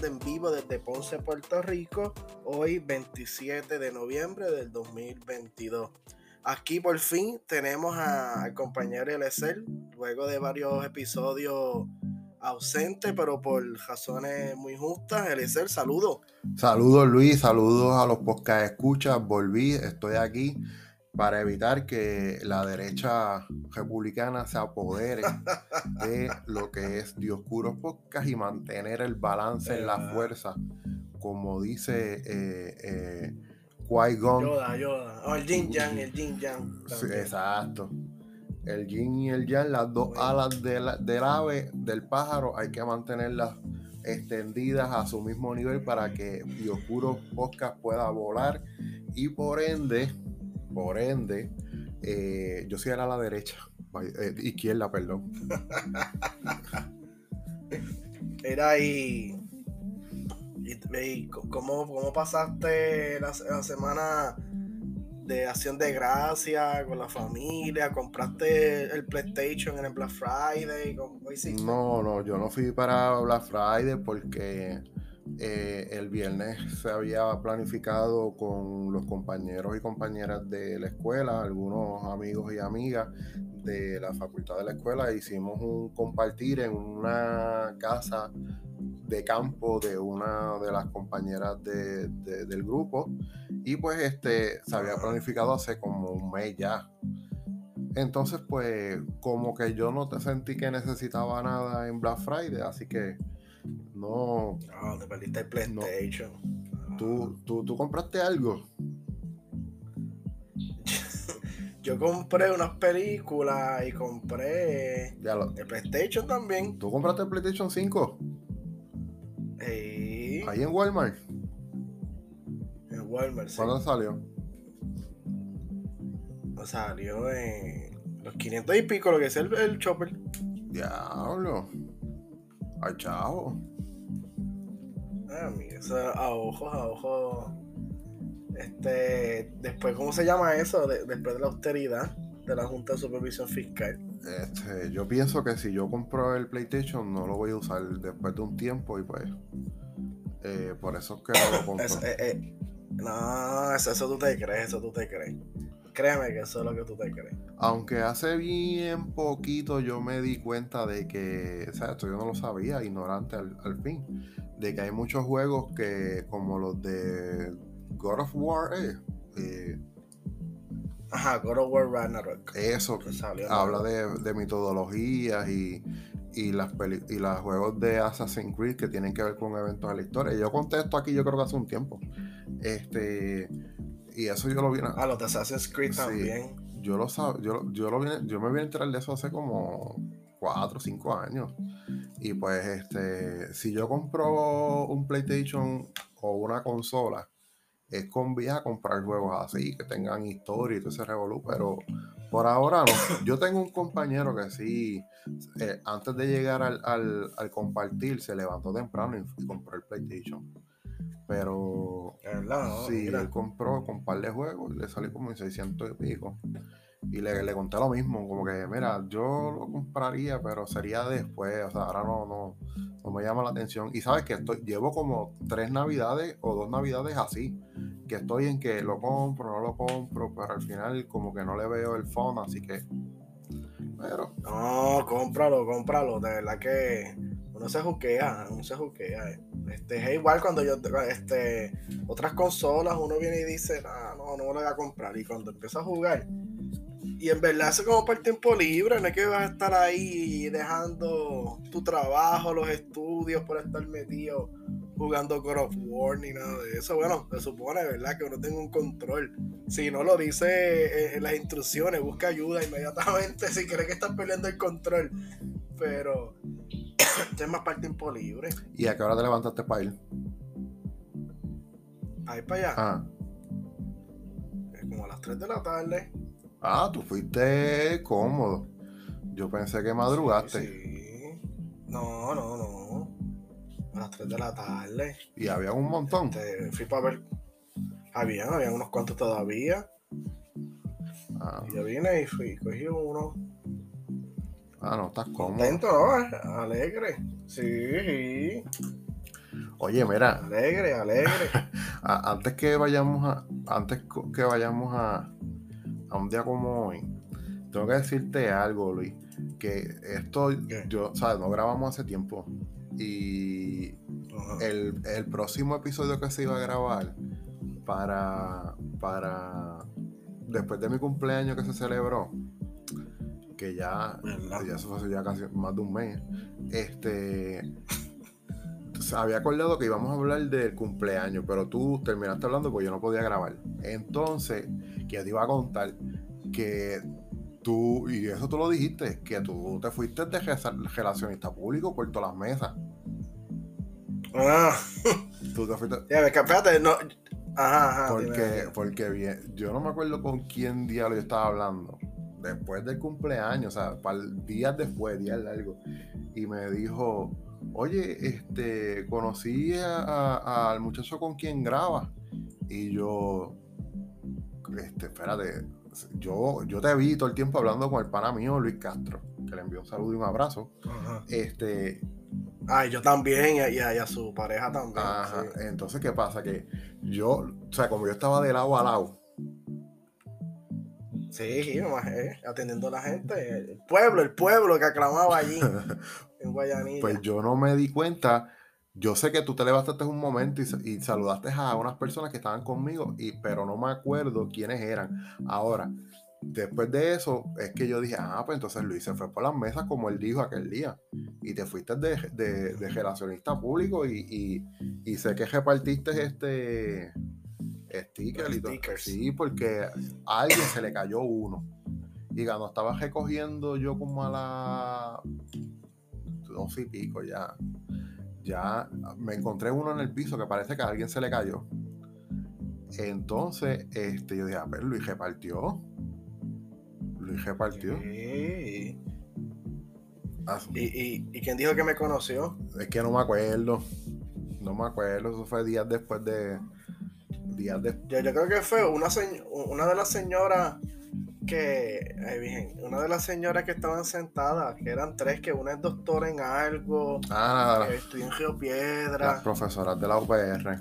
en vivo desde Ponce, Puerto Rico, hoy 27 de noviembre del 2022. Aquí por fin tenemos al compañero Eliezer, luego de varios episodios ausentes, pero por razones muy justas. Eliezer, saludos. Saludos Luis, saludos a los podcast escuchas, volví, estoy aquí para evitar que la derecha republicana se apodere de lo que es Dioscuros Podcast y mantener el balance en la fuerza, como dice eh, eh, Qui-Gon. Yoda, Yoda. Oh, el Jin Yang, el Jin Yang. Sí, exacto. El yin y el yang, las dos alas del ave, del pájaro, hay que mantenerlas extendidas a su mismo nivel para que Dioscuro Podcast pueda volar y por ende, por ende, eh, yo soy a la derecha, eh, izquierda, perdón. Era ahí. Y, ¿cómo, ¿Cómo pasaste la, semana de acción de gracia con la familia? ¿Compraste el PlayStation en el Black Friday? no, no, yo no fui para Black Friday porque eh, el viernes se había planificado con los compañeros y compañeras de la escuela, algunos amigos y amigas de la facultad de la escuela, hicimos un compartir en una casa de campo de una de las compañeras del grupo y pues este se había planificado hace como un mes ya. Entonces pues como que yo no te sentí que necesitaba nada en Black Friday, así que no... No, te perdiste el PlayStation. ¿Tú, tú, compraste algo? yo compré unas películas y compré el PlayStation también. ¿Tú compraste el PlayStation 5? Ahí en Walmart. En Walmart, sí. ¿Cuándo salió? Salió en los 500 y pico, lo que es el, el chopper. Diablo. Ay, chao. Ah, mira, eso a ojos, a ojos. Este, después, ¿cómo se llama eso? después de la austeridad de la Junta de Supervisión Fiscal. Este, yo pienso que si yo compro el PlayStation no lo voy a usar después de un tiempo y pues eh, por eso es que no lo compro. Eh, eh, no, eso, eso, tú te crees, eso tú te crees. Créeme que eso es lo que tú te crees. Aunque hace bien poquito yo me di cuenta de que, o sea, esto yo no lo sabía, ignorante al, al fin, de que hay muchos juegos que, como los de God of War, eh, Ajá, God of War Ragnarok. Eso, que habla de, de, metodologías y, y las y los juegos de Assassin's Creed que tienen que ver con eventos de la historia. Yo contesto aquí, yo creo que hace un tiempo. Este, y eso yo lo vi. Ah, los de Assassin's Creed también. Yo lo yo, yo lo vine, yo me vine a enterar de eso hace como 4 o 5 años. Y pues, este, si yo compro un PlayStation o una consola, es con vía a comprar juegos así, que tengan historia y todo ese revolú, pero por ahora no. Yo tengo un compañero que sí, eh, antes de llegar al, al, compartir, se levantó temprano y, compró el PlayStation. Pero sí, él compró con un par de juegos, le salió como en 600 y pico. Y le, le, conté lo mismo, como que, mira, yo lo compraría, pero sería después, o sea, ahora no, no, no me llama la atención. Y sabes que estoy, llevo como tres navidades o dos navidades así, que estoy en que lo compro, no lo compro, pero al final como que no le veo el fondo, así que... Pero... No, cómpralo, cómpralo, de verdad que uno se juquea, uno se juquea. Este, es igual cuando yo, este, otras consolas, uno viene y dice, no, no, no me lo voy a comprar. Y cuando empieza a jugar, y en verdad eso como para el tiempo libre, no es que vas a estar ahí dejando tu trabajo, los estudios por estar metido jugando God of War ni nada de eso. Bueno, se supone, ¿verdad? Que uno tenga un control. Si no lo dice en las instrucciones, busca ayuda inmediatamente si crees que estás perdiendo el control. Pero es más para el tiempo libre. ¿Y a qué hora te levantaste para ir? Ahí para allá. Ah. Como a las 3 de la tarde. Ah, tú fuiste cómodo. Yo pensé que madrugaste. Sí, No, no, no. A las 3 de la tarde. Y había un montón. Este, fui para ver. Había, había unos cuantos todavía. Ah. Yo vine y fui, cogí uno. Ah, no, estás cómodo. Contento, ¿no? Alegre. Sí. Oye, mira. Alegre, alegre. antes que vayamos a. Antes que vayamos a. A un día como hoy. Tengo que decirte algo, Luis. Que esto, yo, ¿sabes? No grabamos hace tiempo. Y el, el, próximo episodio que se iba a grabar para, para después de mi cumpleaños que se celebró, que ya, ya se fue ya casi más de un mes, este se había acordado que íbamos a hablar del cumpleaños, pero tú terminaste hablando porque yo no podía grabar. Entonces, que te iba a contar que tú, y eso tú lo dijiste, que tú te fuiste de relacionista público por todas las mesas. Ah. Tú te fuiste. Ya, espérate, no. Ajá, ajá. Porque, porque bien, yo no me acuerdo con quién diablo yo estaba hablando. Después del cumpleaños, o sea, para días después, días largos. Y me dijo, oye, este, conocí al muchacho con quien graba. Y yo, este, espérate, yo, yo te vi todo el tiempo hablando con el pana mío, Luis Castro, que le envió un saludo y un abrazo. Este. Ay, yo también, y a, su pareja también. Ajá. Entonces, ¿qué pasa? Que yo, o sea, como yo estaba de lado a lado. Sí, atendiendo a la gente. El pueblo, el pueblo que aclamaba allí en Guayanilla. Pues yo no me di cuenta yo sé que tú te levantaste un momento y, saludaste a unas personas que estaban conmigo, y, pero no me acuerdo quiénes eran. Ahora, después de eso, es que yo dije, ah, pues entonces Luis se fue por las mesas como él dijo aquel día. Y te fuiste de, de, relacionista público y, sé que repartiste este sticker. Sí, porque a alguien se le cayó uno. Y cuando estaba recogiendo yo como a la dos y pico ya ya me encontré uno en el piso que parece que a alguien se le cayó. Entonces, este, yo dije, a ver, Luis repartió. Luis repartió. ¿Y, y, quién dijo que me conoció? Es que no me acuerdo. No me acuerdo. Eso fue días después de. Días después. Yo, yo creo que fue una, una de las señoras que, una de las señoras que estaban sentadas, que eran tres, que una es doctora en algo, ah, que estudió en Geopiedra. Las profesoras de la UPR.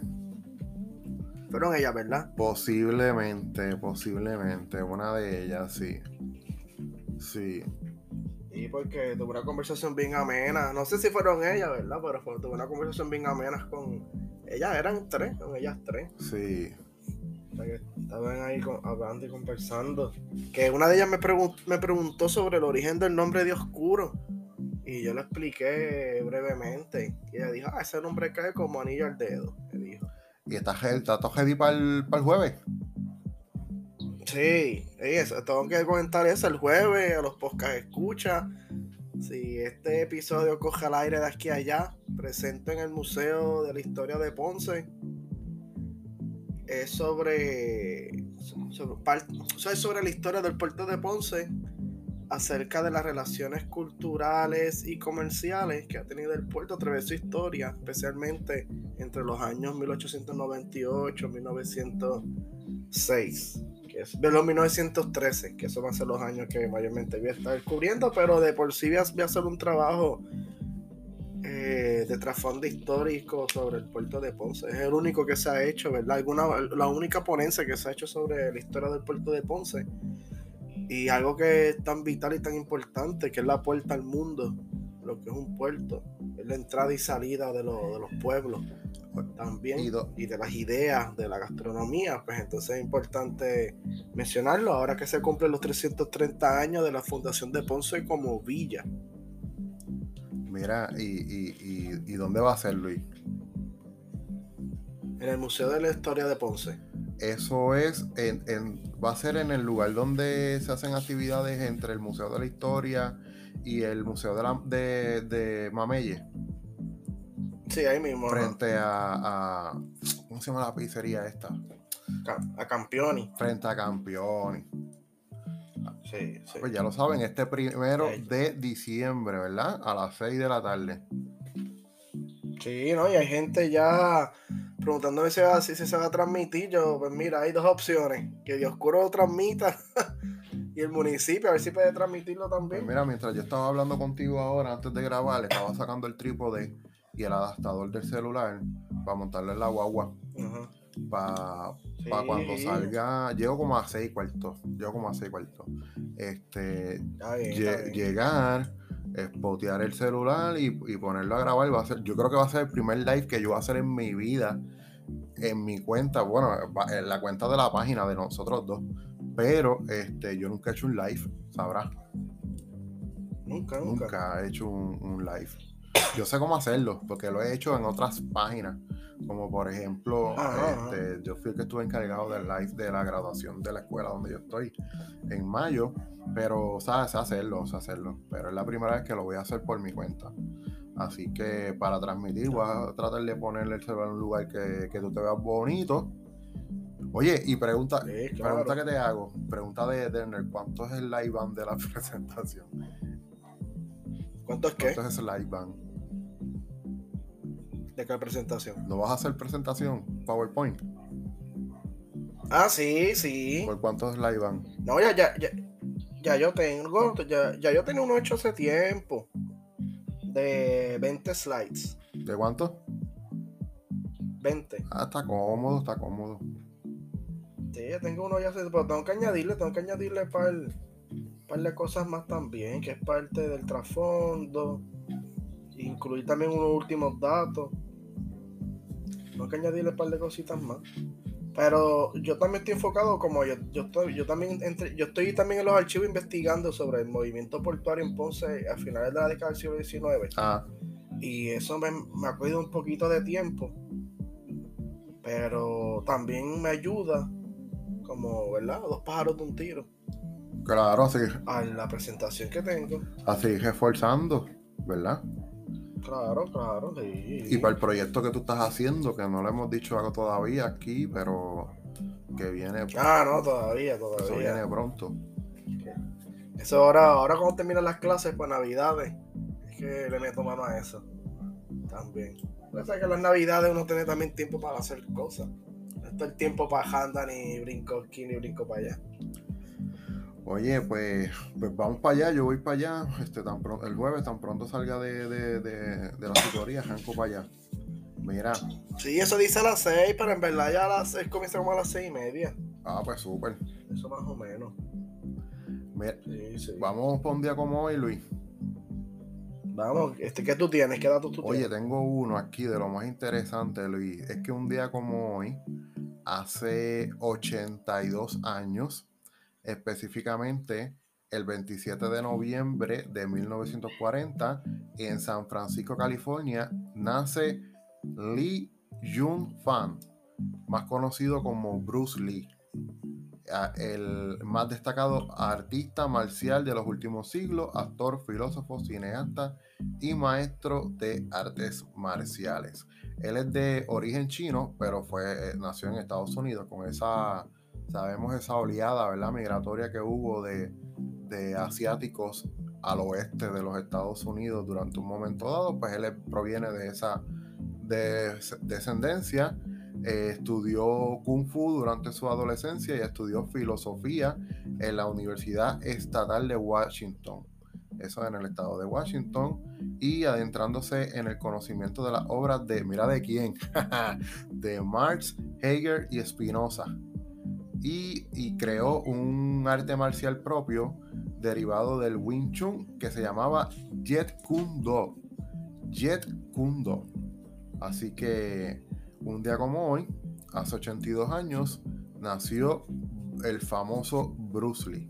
Fueron ellas, ¿verdad? Posiblemente, posiblemente, una de ellas, sí. Sí. Y porque tuve una conversación bien amena. No sé si fueron ellas, ¿verdad? Pero tuve una conversación bien amena con. Ellas eran tres, con ellas tres. Sí estaban ahí hablando y conversando. Que una de ellas me, me preguntó sobre el origen del nombre de Oscuro. Y yo le expliqué brevemente. Y ella dijo, ah, ese nombre cae como anillo al dedo. Me dijo. ¿Y está, está todo ready para el, jueves? Sí, eso, tengo que comentar eso el jueves, a los podcast escucha. Si este episodio coge al aire de aquí a allá, presento en el Museo de la Historia de Ponce es sobre, sobre, sobre la historia del puerto de Ponce, acerca de las relaciones culturales y comerciales que ha tenido el puerto a través de su historia, especialmente entre los años 1898 1906, que es de los 1913, que eso va a ser los años que mayormente voy a estar descubriendo, pero de por sí voy a hacer un trabajo eh, de trasfondo histórico sobre el puerto de Ponce. Es el único que se ha hecho, ¿verdad? Alguna, la única ponencia que se ha hecho sobre la historia del puerto de Ponce. Y algo que es tan vital y tan importante, que es la puerta al mundo, lo que es un puerto, es la entrada y salida de, de los pueblos también y, de las ideas de la gastronomía, pues entonces es importante mencionarlo ahora que se cumplen los 330 años de la fundación de Ponce como villa. Mira, ¿y, dónde va a ser, Luis? En el Museo de la Historia de Ponce. Eso es, en, va a ser en el lugar donde se hacen actividades entre el Museo de la Historia y el Museo de, la, de, Mamelle. Sí, ahí mismo. Frente a, ¿Cómo se llama la pizzería esta? A Campioni. Frente a Campioni. Sí, Pues ya lo saben, este primero de diciembre, ¿verdad? A las 6 de la tarde. Sí, ¿no? Y hay gente ya preguntándome si, si se va a transmitir. Yo, pues mira, hay dos opciones. Que Dioscuro lo transmita y el municipio, a ver si puede transmitirlo también. Pues mira, mientras yo estaba hablando contigo ahora, antes de grabar, estaba sacando el trípode y el adaptador del celular para montarle la guagua. Para cuando salga, llego como a seis cuartos. Llego como a seis cuartos. Este, llegar, espotear el celular y, ponerlo a grabar. Va a ser, yo creo que va a ser el primer live que yo voy a hacer en mi vida. En mi cuenta, bueno, en la cuenta de la página de nosotros dos. Pero este, yo nunca he hecho un live, sabrás. Nunca, nunca. Nunca he hecho un live. Yo sé cómo hacerlo, porque lo he hecho en otras páginas. Como por ejemplo, este, yo fui el que estuve encargado del live de la graduación de la escuela donde yo estoy en mayo. Pero, ¿sabes? Sé hacerlo, sé hacerlo. Pero es la primera vez que lo voy a hacer por mi cuenta. Así que para transmitir, voy a tratar de ponerle el celular en un lugar que, tú te veas bonito. Oye, y pregunta, pregunta que te hago, pregunta de Derner, ¿cuánto es el live band de la presentación? ¿Cuánto es qué? ¿Cuánto es el live band? ¿De qué presentación? ¿No vas a hacer presentación? PowerPoint. Ah, sí, sí. ¿Por cuántos live band? No, ya, ya, ya, ya yo tengo, ya, ya yo tenía uno hecho hace tiempo. De 20 slides. ¿De cuánto? 20. Ah, está cómodo, está cómodo. Sí, ya tengo uno ya hace, pero tengo que añadirle, tengo que añadirle para el par de cosas más también, que es parte del trasfondo. Incluir también unos últimos datos. Tengo que añadirle un par de cositas más. Pero yo también estoy enfocado como yo, yo estoy, yo también entre, yo estoy también en los archivos investigando sobre el movimiento portuario en Ponce a finales de la década del siglo XIX. Ah. Y eso me, me ha cogido un poquito de tiempo. Pero también me ayuda como, ¿verdad? Dos pájaros de un tiro. Claro, así. A la presentación que tengo. Así reforzando, ¿verdad? Claro, claro, sí. Y para el proyecto que tú estás haciendo, que no le hemos dicho algo todavía aquí, pero que viene. Ah, no, todavía, todavía. Eso viene pronto. Eso ahora, ahora cuando terminan las clases para Navidades, es que le meto mano a eso. También. Pues que las Navidades uno tiene también tiempo para hacer cosas. No está el tiempo para handar ni brinco aquí ni brinco para allá. Oye, pues, pues vamos para allá, yo voy para allá, este, tan el jueves, tan pronto salga de, de, la tutoría, Janco para allá. Mira. Sí, eso dice a las seis, pero en verdad ya a las seis comienza como a las seis y media. Ah, pues súper. Eso más o menos. Mira, vamos por un día como hoy, Luis. Vamos, este, ¿qué tú tienes? ¿Qué datos tú tienes? Oye, tengo uno aquí de lo más interesante, Luis. Es que un día como hoy, hace 82 años, específicamente el 27 de noviembre de 1940 en San Francisco, California, nace Lee Jun Fan, más conocido como Bruce Lee, el más destacado artista marcial de los últimos siglos, actor, filósofo, cineasta y maestro de artes marciales. Él es de origen chino, pero fue, nació en Estados Unidos con esa sabemos esa oleada ¿verdad? migratoria que hubo de, asiáticos al oeste de los Estados Unidos durante un momento dado, pues él proviene de esa descendencia, eh, estudió kung fu durante su adolescencia y estudió filosofía en la Universidad Estatal de Washington, eso en el estado de Washington, y adentrándose en el conocimiento de las obras de, mira de quién, de Marx, Hegel y Spinoza y, creó un arte marcial propio derivado del Wing Chun que se llamaba Jet Kune Do. Jet. Así que un día como hoy, hace 82 años, nació el famoso Bruce Lee.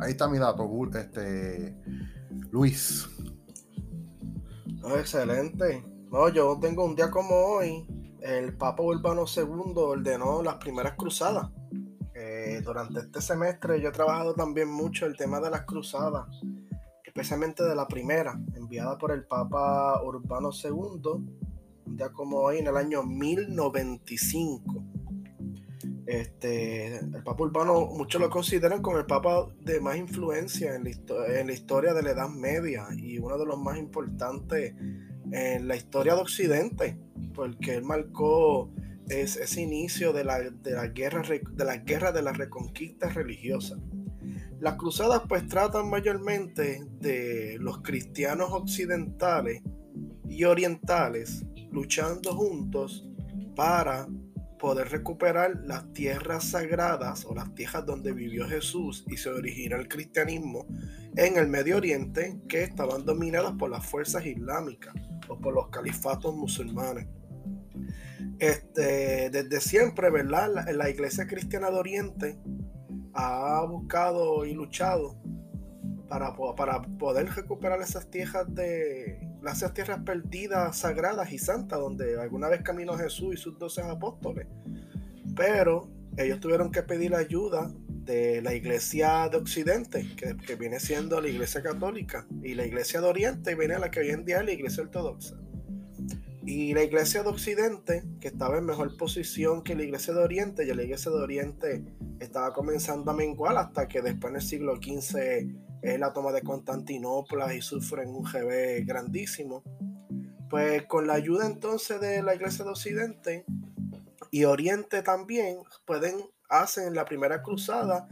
Ahí está mi dato, este, Luis. excelente. No, yo tengo un día como hoy. El Papa Urbano II ordenó las primeras cruzadas durante este semestre yo he trabajado también mucho el tema de las cruzadas, especialmente de la primera, enviada por el Papa Urbano II, ya como hoy en el año 1095. Este, el Papa Urbano, muchos lo consideran como el Papa de más influencia en la, en la historia de la Edad Media y uno de los más importantes en la historia de Occidente, porque él marcó es ese inicio de la, de la guerra de la de reconquista religiosa. Las cruzadas pues tratan mayormente de los cristianos occidentales y orientales luchando juntos para poder recuperar las tierras sagradas o las tierras donde vivió Jesús y se originó el cristianismo en el Medio Oriente que estaban dominadas por las fuerzas islámicas o por los califatos musulmanes. Este, desde siempre, ¿verdad? La, la iglesia cristiana de Oriente ha buscado y luchado para, para poder recuperar esas tierras perdidas, sagradas y santas, donde alguna vez caminó Jesús y sus doce apóstoles. Pero ellos tuvieron que pedir ayuda de la iglesia de Occidente, que, que, viene siendo la iglesia católica, y la iglesia de Oriente, viene la que hoy en día es la iglesia ortodoxa. Y la iglesia de Occidente, que estaba en mejor posición que la iglesia de Oriente, y la iglesia de Oriente estaba comenzando a menguar hasta que después en el siglo XV es la toma de Constantinopla y sufren un GB grandísimo. Pues con la ayuda entonces de la iglesia de Occidente y Oriente también, pueden, hacen la primera cruzada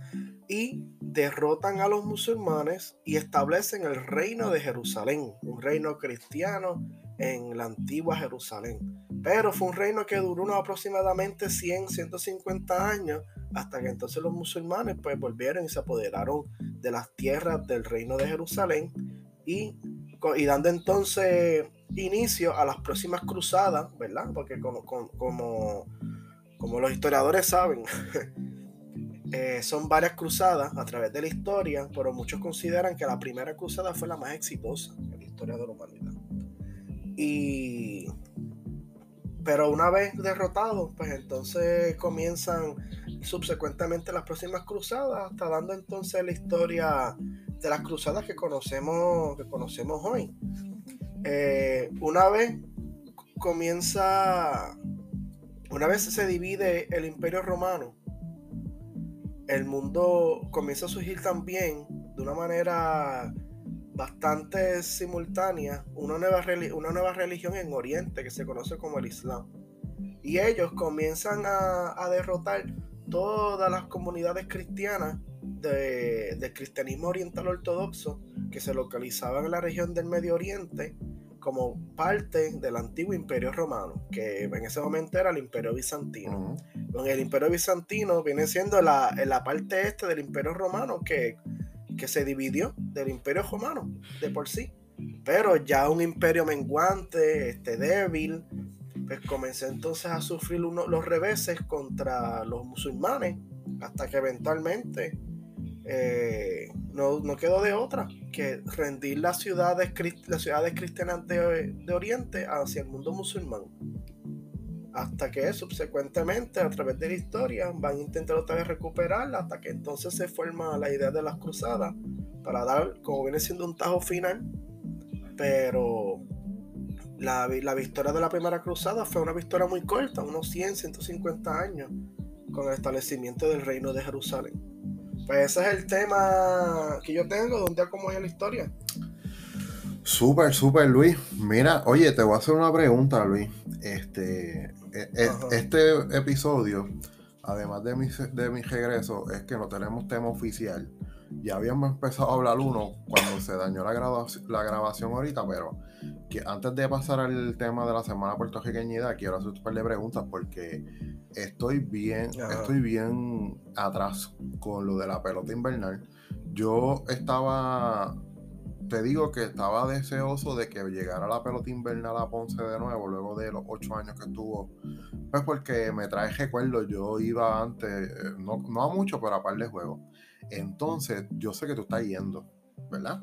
y derrotan a los musulmanes y establecen el reino de Jerusalén, un reino cristiano en la antigua Jerusalén. Pero fue un reino que duró unos aproximadamente 100, 150 años, hasta que entonces los musulmanes pues volvieron y se apoderaron de las tierras del reino de Jerusalén y, dando entonces inicio a las próximas cruzadas, ¿verdad? Porque como los historiadores saben, eh, son varias cruzadas a través de la historia, pero muchos consideran que la primera cruzada fue la más exitosa en la historia de la humanidad. Y pero una vez derrotados, pues entonces comienzan subsecuentemente las próximas cruzadas, hasta dando entonces la historia de las cruzadas que conocemos, que conocemos hoy. Eh, una vez comienza, una vez se divide el imperio romano, el mundo comienza a surgir también de una manera bastante simultánea una nueva, una nueva religión en Oriente que se conoce como el Islam. Y ellos comienzan a, derrotar todas las comunidades cristianas de, del cristianismo oriental ortodoxo que se localizaban en la región del Medio Oriente como parte del antiguo imperio romano, que en ese momento era el imperio bizantino. el imperio bizantino viene siendo la, la parte este del imperio romano que que se dividió del imperio romano de por sí. Pero ya un imperio menguante, este, débil, pues comenzó entonces a sufrir los reveses contra los musulmanes, hasta que eventualmente eh, no, quedó de otra que rendir las ciudades, las ciudades cristianas de, de Oriente hacia el mundo musulmán hasta que subsecuentemente a través de la historia van a intentar otra vez recuperarla hasta que entonces se forma la idea de las cruzadas para dar como viene siendo un tajo final pero la, la victoria de la primera cruzada fue una victoria muy corta unos 100 150 años con el establecimiento del reino de Jerusalén pues ese es el tema que yo tengo de un como es la historia Súper, súper, Luis. Mira, oye, te voy a hacer una pregunta, Luis. Este, este episodio, además de mi, de mi regreso, es que no tenemos tema oficial. Ya habíamos empezado a hablar uno cuando se dañó la, grabación, la grabación ahorita, pero que antes de pasar al tema de la semana puertorriqueñidad, quiero hacer un par de preguntas porque estoy bien, estoy bien atrás con lo de la pelota invernal. Yo estaba te digo que estaba deseoso de que llegara la pelota invernal a Ponce de nuevo, luego de los ocho años que estuvo. Pues porque me trae recuerdo, yo iba antes, no, a mucho, pero a par de juegos. Entonces, yo sé que tú estás yendo, ¿verdad?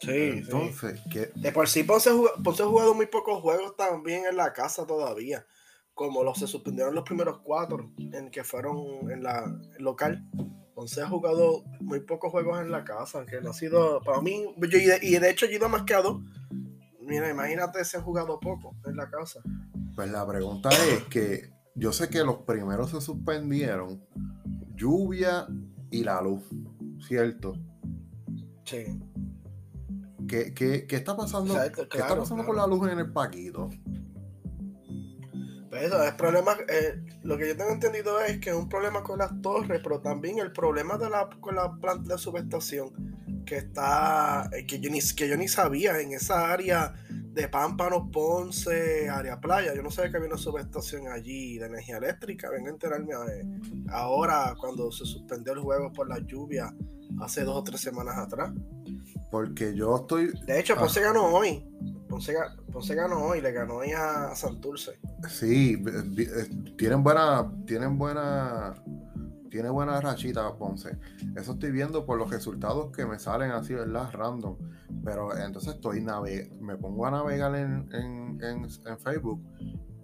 Sí. Entonces, que. De por sí, Ponce, Ponce ha jugado muy pocos juegos también en la casa todavía. Como los se suspendieron los primeros cuatro en que fueron en la local. Ponce ha jugado muy pocos juegos en la casa, que no ha sido, para mí, y, de, hecho a dos. Mira, imagínate si han jugado poco en la casa. Pues la pregunta es que yo sé que los primeros se suspendieron lluvia y la luz, ¿cierto? Sí. ¿Qué, está pasando? ¿Qué está pasando con la luz en el Paquito? Pues eso, es problema, eh, lo que yo tengo entendido es que es un problema con las torres, pero también el problema de la, con la planta de subestación, que está, eh, que yo, ni, que yo ni sabía, en esa área de Pámpanos, Ponce, área playa, yo no sabía que había una subestación allí de energía eléctrica, vengo a enterarme eh, ahora cuando se suspendió el juego por la lluvia hace dos o tres semanas atrás. Porque yo estoy... De hecho, Ponce ah. ganó hoy. Ponce, ganó hoy, le ganó hoy a Santurce. Sí, eh, tienen buena, tienen buena, tiene buena rachita Ponce. Eso estoy viendo por los resultados que me salen así, ¿verdad? Random. Pero entonces estoy me pongo a navegar en, Facebook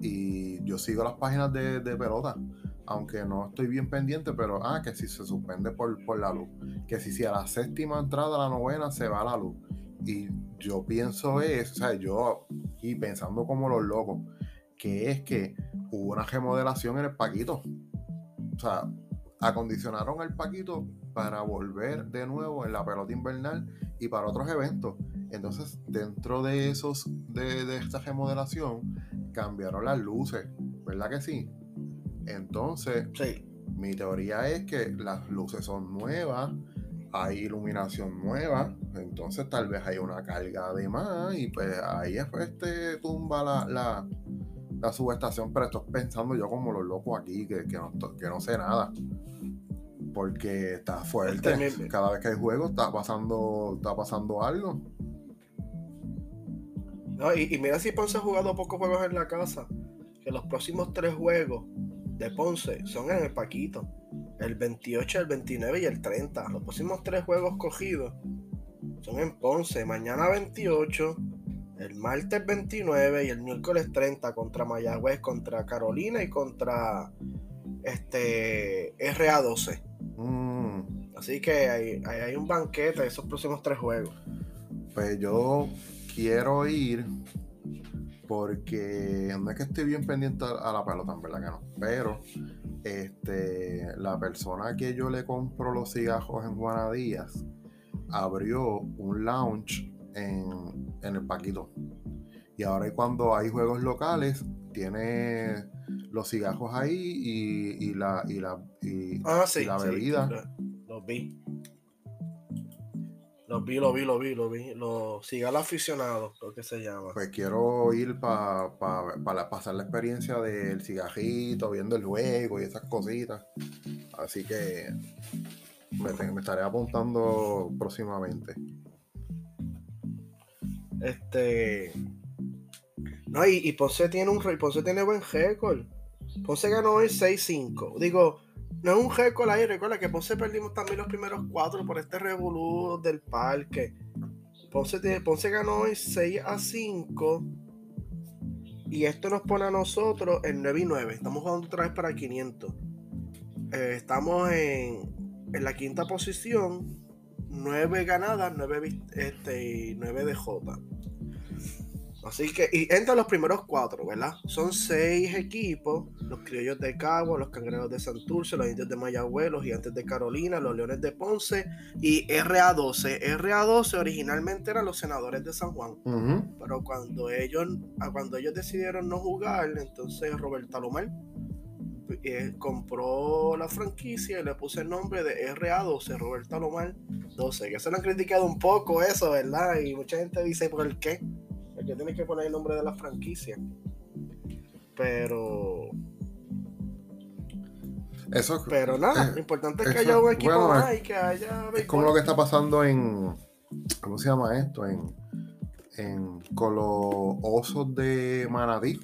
y yo sigo las páginas de, pelota. Aunque no estoy bien pendiente, pero ah, que si se suspende por, por la luz. Que si, si a la séptima entrada, a la novena, se va la luz y yo pienso es, o sea, yo, y pensando como los locos, que es que hubo una remodelación en el Paquito. O sea, acondicionaron el Paquito para volver de nuevo en la pelota invernal y para otros eventos. Entonces, dentro de esos, de, de esta remodelación, cambiaron las luces, ¿verdad que sí? Entonces, sí. mi teoría es que las luces son nuevas, hay iluminación nueva, entonces tal vez hay una carga de más y pues ahí después te tumba la, la, subestación, pero estoy pensando yo como los locos aquí, que, no, sé nada. Porque está fuerte. Cada vez que hay juego está pasando, está pasando algo. No, y, y mira si Ponce ha jugado pocos juegos en la casa. Que los próximos tres juegos de Ponce son en el Paquito el 28, el 29 y el 30. Los próximos tres juegos cogidos son en Ponce. Mañana 28, el martes 29 y el miércoles 30 contra Mayagüez, contra Carolina y contra este RA12. Mm. Así que hay, hay, un banquete de esos próximos tres juegos. Pues yo quiero ir porque no es que esté bien pendiente a la pelota, en verdad que no. Pero este, la persona que yo le compro los cigajos en Juana Díaz abrió un lounge en, el Paquito. Y ahora cuando hay juegos locales, tiene los cigajos ahí y, la, y la, y, ah, la bebida. los vi. Lo vi, lo vi, lo vi, lo vi. Los siga aficionado, lo que se llama. Pues quiero ir para pasar la experiencia del cigajito, viendo el juego y esas cositas. Así que me, estaré apuntando próximamente. Este. No, y, y Ponce tiene un Ponce tiene buen récord. Ponce ganó hoy 6-5. Digo, no es un récord ahí, recuerda que Ponce perdimos también los primeros cuatro por este revolú del parque. Ponce, Ponce ganó hoy 6 a 5. Y esto nos pone a nosotros en 9 y 9. Estamos jugando otra vez para 500. Eh, estamos en, en, la quinta posición. 9 ganadas, 9, este, 9 de J. Así que, y entran los primeros cuatro, ¿verdad? Son seis equipos: los criollos de Cabo, los cangreros de Santurce, los indios de Mayagüez, los gigantes de Carolina, los leones de Ponce y RA12. RA12 originalmente eran los senadores de San Juan. Pero cuando ellos, cuando ellos decidieron no jugar, entonces Roberto Alomar eh, compró la franquicia y le puse el nombre de RA12, Roberto Alomar 12. Que se lo han criticado un poco eso, ¿verdad? Y mucha gente dice, ¿por qué? Que tiene que poner el nombre de la franquicia. Pero. Eso, pero nada, lo importante es que haya un equipo más y que haya. Es como lo que está pasando en. ¿Cómo se llama esto? En. en con los osos de Manatí.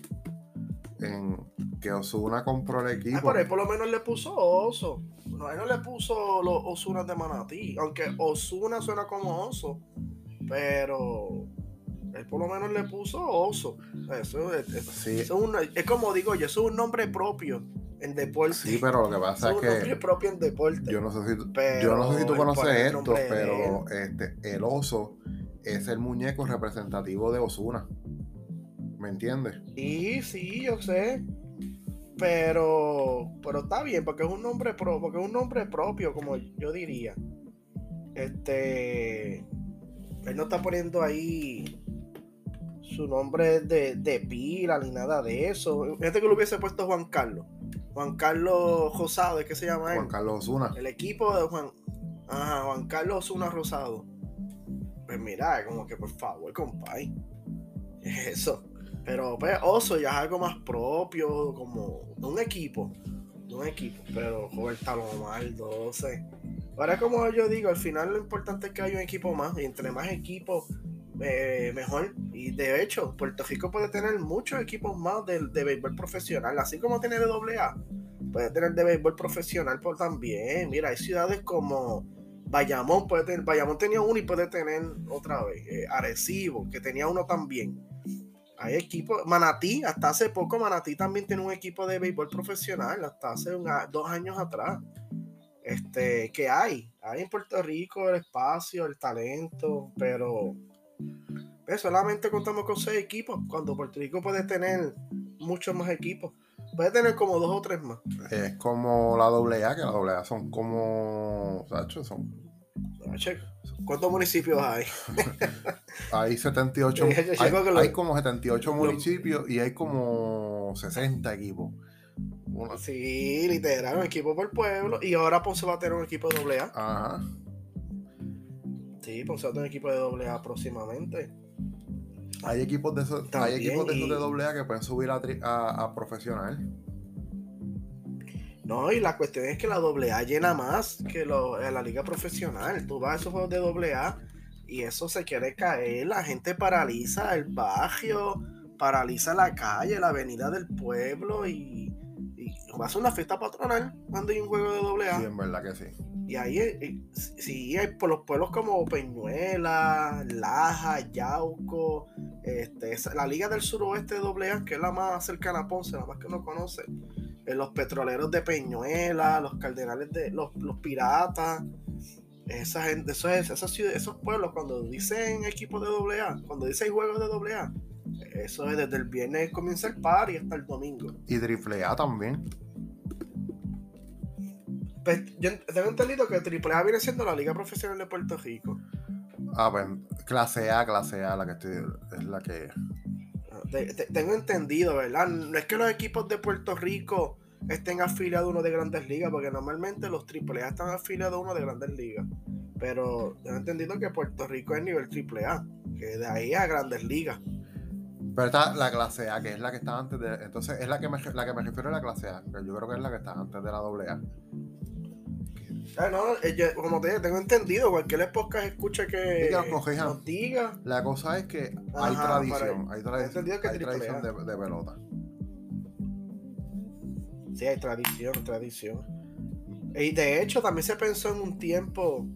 En que Osuna compró el equipo. Ah, por ahí por lo menos le puso oso. No, él no le puso los Osunas de Manatí. Aunque Osuna suena como oso. Pero él por lo menos le puso oso. Eso, es, como digo yo, eso es un nombre propio en deporte. Sí, pero lo que pasa es, es que. Un nombre propio en deporte. Yo no sé si, yo no sé si tú conoces esto, pero este, el oso es el muñeco representativo de Osuna. ¿Me entiendes? Sí, sí, yo sé. Pero, pero está bien, porque es un nombre pro, porque es un nombre propio, como yo diría. Este, él no está poniendo ahí su nombre de, de pila ni nada de eso. Gente que lo hubiese puesto Juan Carlos. Juan Carlos Rosado, ¿qué se llama él? Juan Carlos Osuna. El equipo de Juan, ajá, Juan Carlos Osuna Rosado. Pues mira, como que por favor, compadre. Es eso. Pero pues, Oso ya es algo más propio, como de un equipo. De un equipo. Pero Roberto Lomar, 12. Ahora, como yo digo, al final lo importante es que haya un equipo más. Y entre más equipos, eh, mejor. Y de hecho, Puerto Rico puede tener muchos equipos más de, de béisbol profesional, así como tiene de AA. Puede tener de béisbol profesional por también. Mira, hay ciudades como Bayamón, puede tener, Bayamón tenía uno y puede tener otra vez. Eh, Arecibo, que tenía uno también. Hay equipos, Manatí, hasta hace poco Manatí también tiene un equipo de béisbol profesional, hasta hace dos años atrás. Este, que hay, hay en Puerto Rico el espacio, el talento, pero pues, solamente contamos con seis equipos, cuando Puerto Rico puede tener muchos más equipos. Puede tener como dos o tres más. Es como la AA, que la AA son como. son. ¿Cuántos municipios hay? hay 78. hay, como 78 municipios y hay como 60 equipos. Sí, literal, un equipo por pueblo. Y ahora Ponce va a tener un equipo de AA. Ajá. Sí, a tener un equipo de AA próximamente. Hay equipos de esos, hay equipos de, esos de AA que pueden subir a, a, profesional. No, y la cuestión es que la AA llena más que lo, la liga profesional. Tú vas a esos juegos de AA y eso se quiere caer. La gente paraliza el barrio, paraliza la calle, la avenida del pueblo y va a ser una fiesta patronal cuando hay un juego de AA. Sí, en verdad que sí. Y ahí, eh, sí, hay por los pueblos como Peñuela, Laja, Yauco, este, la Liga del Suroeste AA, que es la más cercana a Ponce, la más que uno conoce. Eh, los petroleros de Peñuela, los cardenales de los, piratas, esa gente, esos, esos, esos pueblos, cuando dicen equipo de AA, cuando dicen juegos de AA, eso es desde el viernes comienza el par y hasta el domingo. Y AAA también. Pues, yo tengo entendido que AAA viene siendo la Liga Profesional de Puerto Rico. Ah, pues clase A, clase A, la que estoy, es la que. Ah, tengo entendido, ¿verdad? No es que los equipos de Puerto Rico estén afiliados a uno de grandes ligas, porque normalmente los AAA están afiliados a uno de grandes ligas. Pero tengo entendido que Puerto Rico es nivel AAA, que de ahí a grandes ligas. Pero está la clase A, que es la que está antes de. Entonces, es la que me, la que me refiero a la clase A, que yo creo que es la que está antes de la AA. Ah, no, eh, como te tengo entendido, cualquier podcast escucha que, nos diga. La cosa es que hay tradición, hay, tradición, hay tradición de, pelota. Sí, hay tradición, tradición. Y de hecho, también se pensó en un tiempo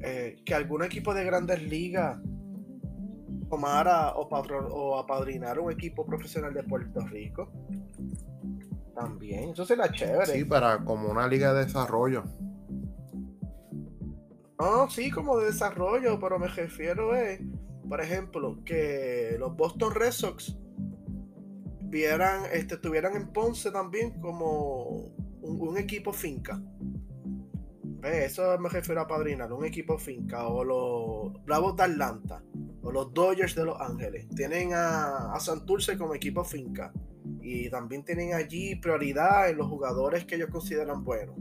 eh, que algún equipo de grandes ligas tomara o, o apadrinara un equipo profesional de Puerto Rico. También, eso sería chévere. Sí, para como una liga de desarrollo. No, sí, como de desarrollo, pero me refiero a, por ejemplo, que los Boston Red Sox vieran, este, estuvieran en Ponce también como un, equipo finca. Eso me refiero a padrinar, un equipo finca. O los Bravos de Atlanta, o los Dodgers de Los Ángeles. Tienen a, a Santurce como equipo finca. Y también tienen allí prioridad en los jugadores que ellos consideran buenos.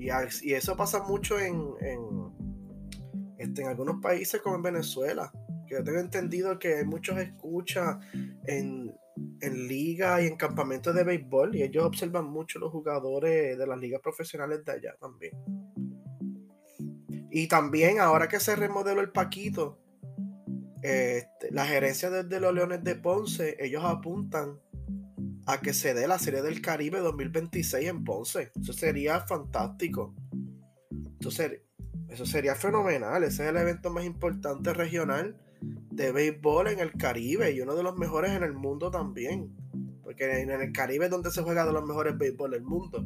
Y, y eso pasa mucho en, este, en algunos países como en Venezuela, que yo tengo entendido que hay muchos escuchas en, en ligas y en campamentos de béisbol y ellos observan mucho los jugadores de las ligas profesionales de allá también. Y también ahora que se remodeló el Paquito, este, la gerencia de, los Leones de Ponce, ellos apuntan a que se dé la Serie del Caribe 2026 en Ponce. Eso sería fantástico. Entonces, eso sería fenomenal. Ese es el evento más importante regional de béisbol en el Caribe y uno de los mejores en el mundo también. Porque en el Caribe es donde se juega de los mejores béisbol del mundo.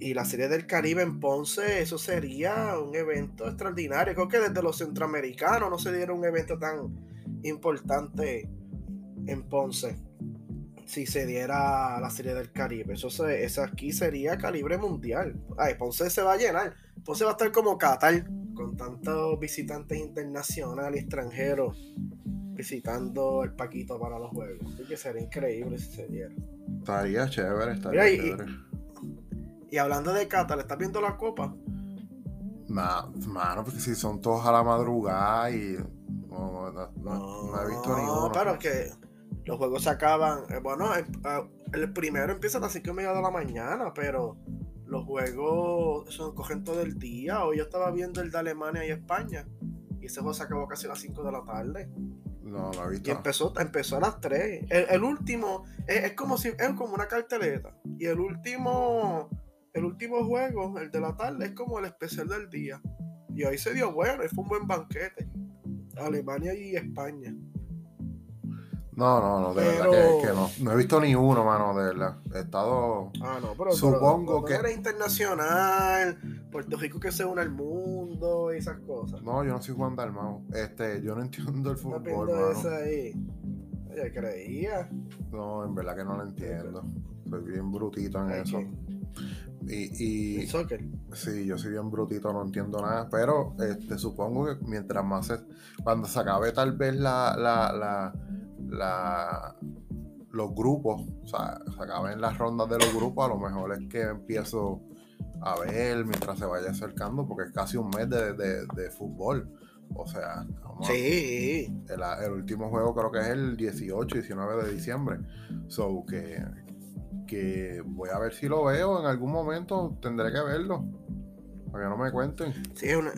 Y la Serie del Caribe en Ponce, eso sería un evento extraordinario. Creo que desde los centroamericanos no se dieron un evento tan importante en Ponce. Si se diera la Serie del Caribe. Eso, eso aquí sería calibre mundial. Ay, Ponce se va a llenar. Ponce va a estar como Qatar, con tantos visitantes internacionales y extranjeros visitando el Paquito para los juegos. Así que sería increíble si se diera. Estaría chévere, estaría y, chévere. Y, hablando de Cata, ¿le estás viendo la copa? mano, porque si son todos a la madrugada y no, no, he visto ninguno. No, pero que los juegos se acaban. Eh, bueno, el, el primero empieza a las 5 y media de la mañana, pero los juegos son, cogen todo el día. Hoy yo estaba viendo el de Alemania y España. Y ese juego se acabó casi a las 5 de la tarde. No, lo he visto. Y empezó, empezó a las 3. El, último es, como si es como una carteleta. Y el último, el último juego, el de la tarde, es como el especial del día. Y ahí se dio bueno, y fue un buen banquete. Alemania y España. No, no, no, de verdad que, no. No he visto ni uno, mano, de verdad. He estado. Ah, no, pero. Supongo que. Era internacional, Puerto Rico que se une al mundo y esas cosas. No, yo no soy Juan Dalmau. Este, yo no entiendo el fútbol, mano. ahí. Oye, creía. No, en verdad que no lo entiendo. Soy bien brutito en eso. Y, y soccer? Sí, yo soy bien brutito, no entiendo nada. Pero este, supongo que mientras más se, cuando se acabe tal vez la, la, la la, los grupos, o sea, se acaben las rondas de los grupos, a lo mejor es que empiezo a ver mientras se vaya acercando, porque es casi un mes de, fútbol. O sea, sí. el, último juego creo que es el 18, 19 de diciembre. So que, que voy a ver si lo veo en algún momento, tendré que verlo. Para que no me cuenten. Sí, una,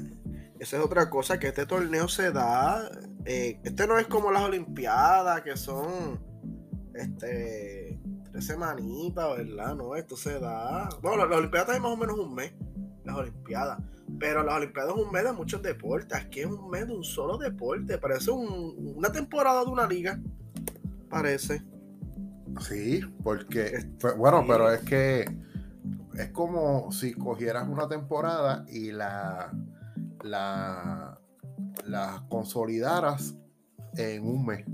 esa es otra cosa, que este torneo se da eh, este no es como las Olimpiadas, que son este tres semanitas, ¿verdad? No, esto se da. Bueno, las, Olimpiadas es más o menos un mes, las Olimpiadas. Pero las Olimpiadas es un mes de muchos deportes. Aquí es un mes de un solo deporte. Parece una temporada de una liga. Parece. Sí, porque. bueno, pero es que. Es como si cogieras una temporada y la. La las consolidaras en un mes,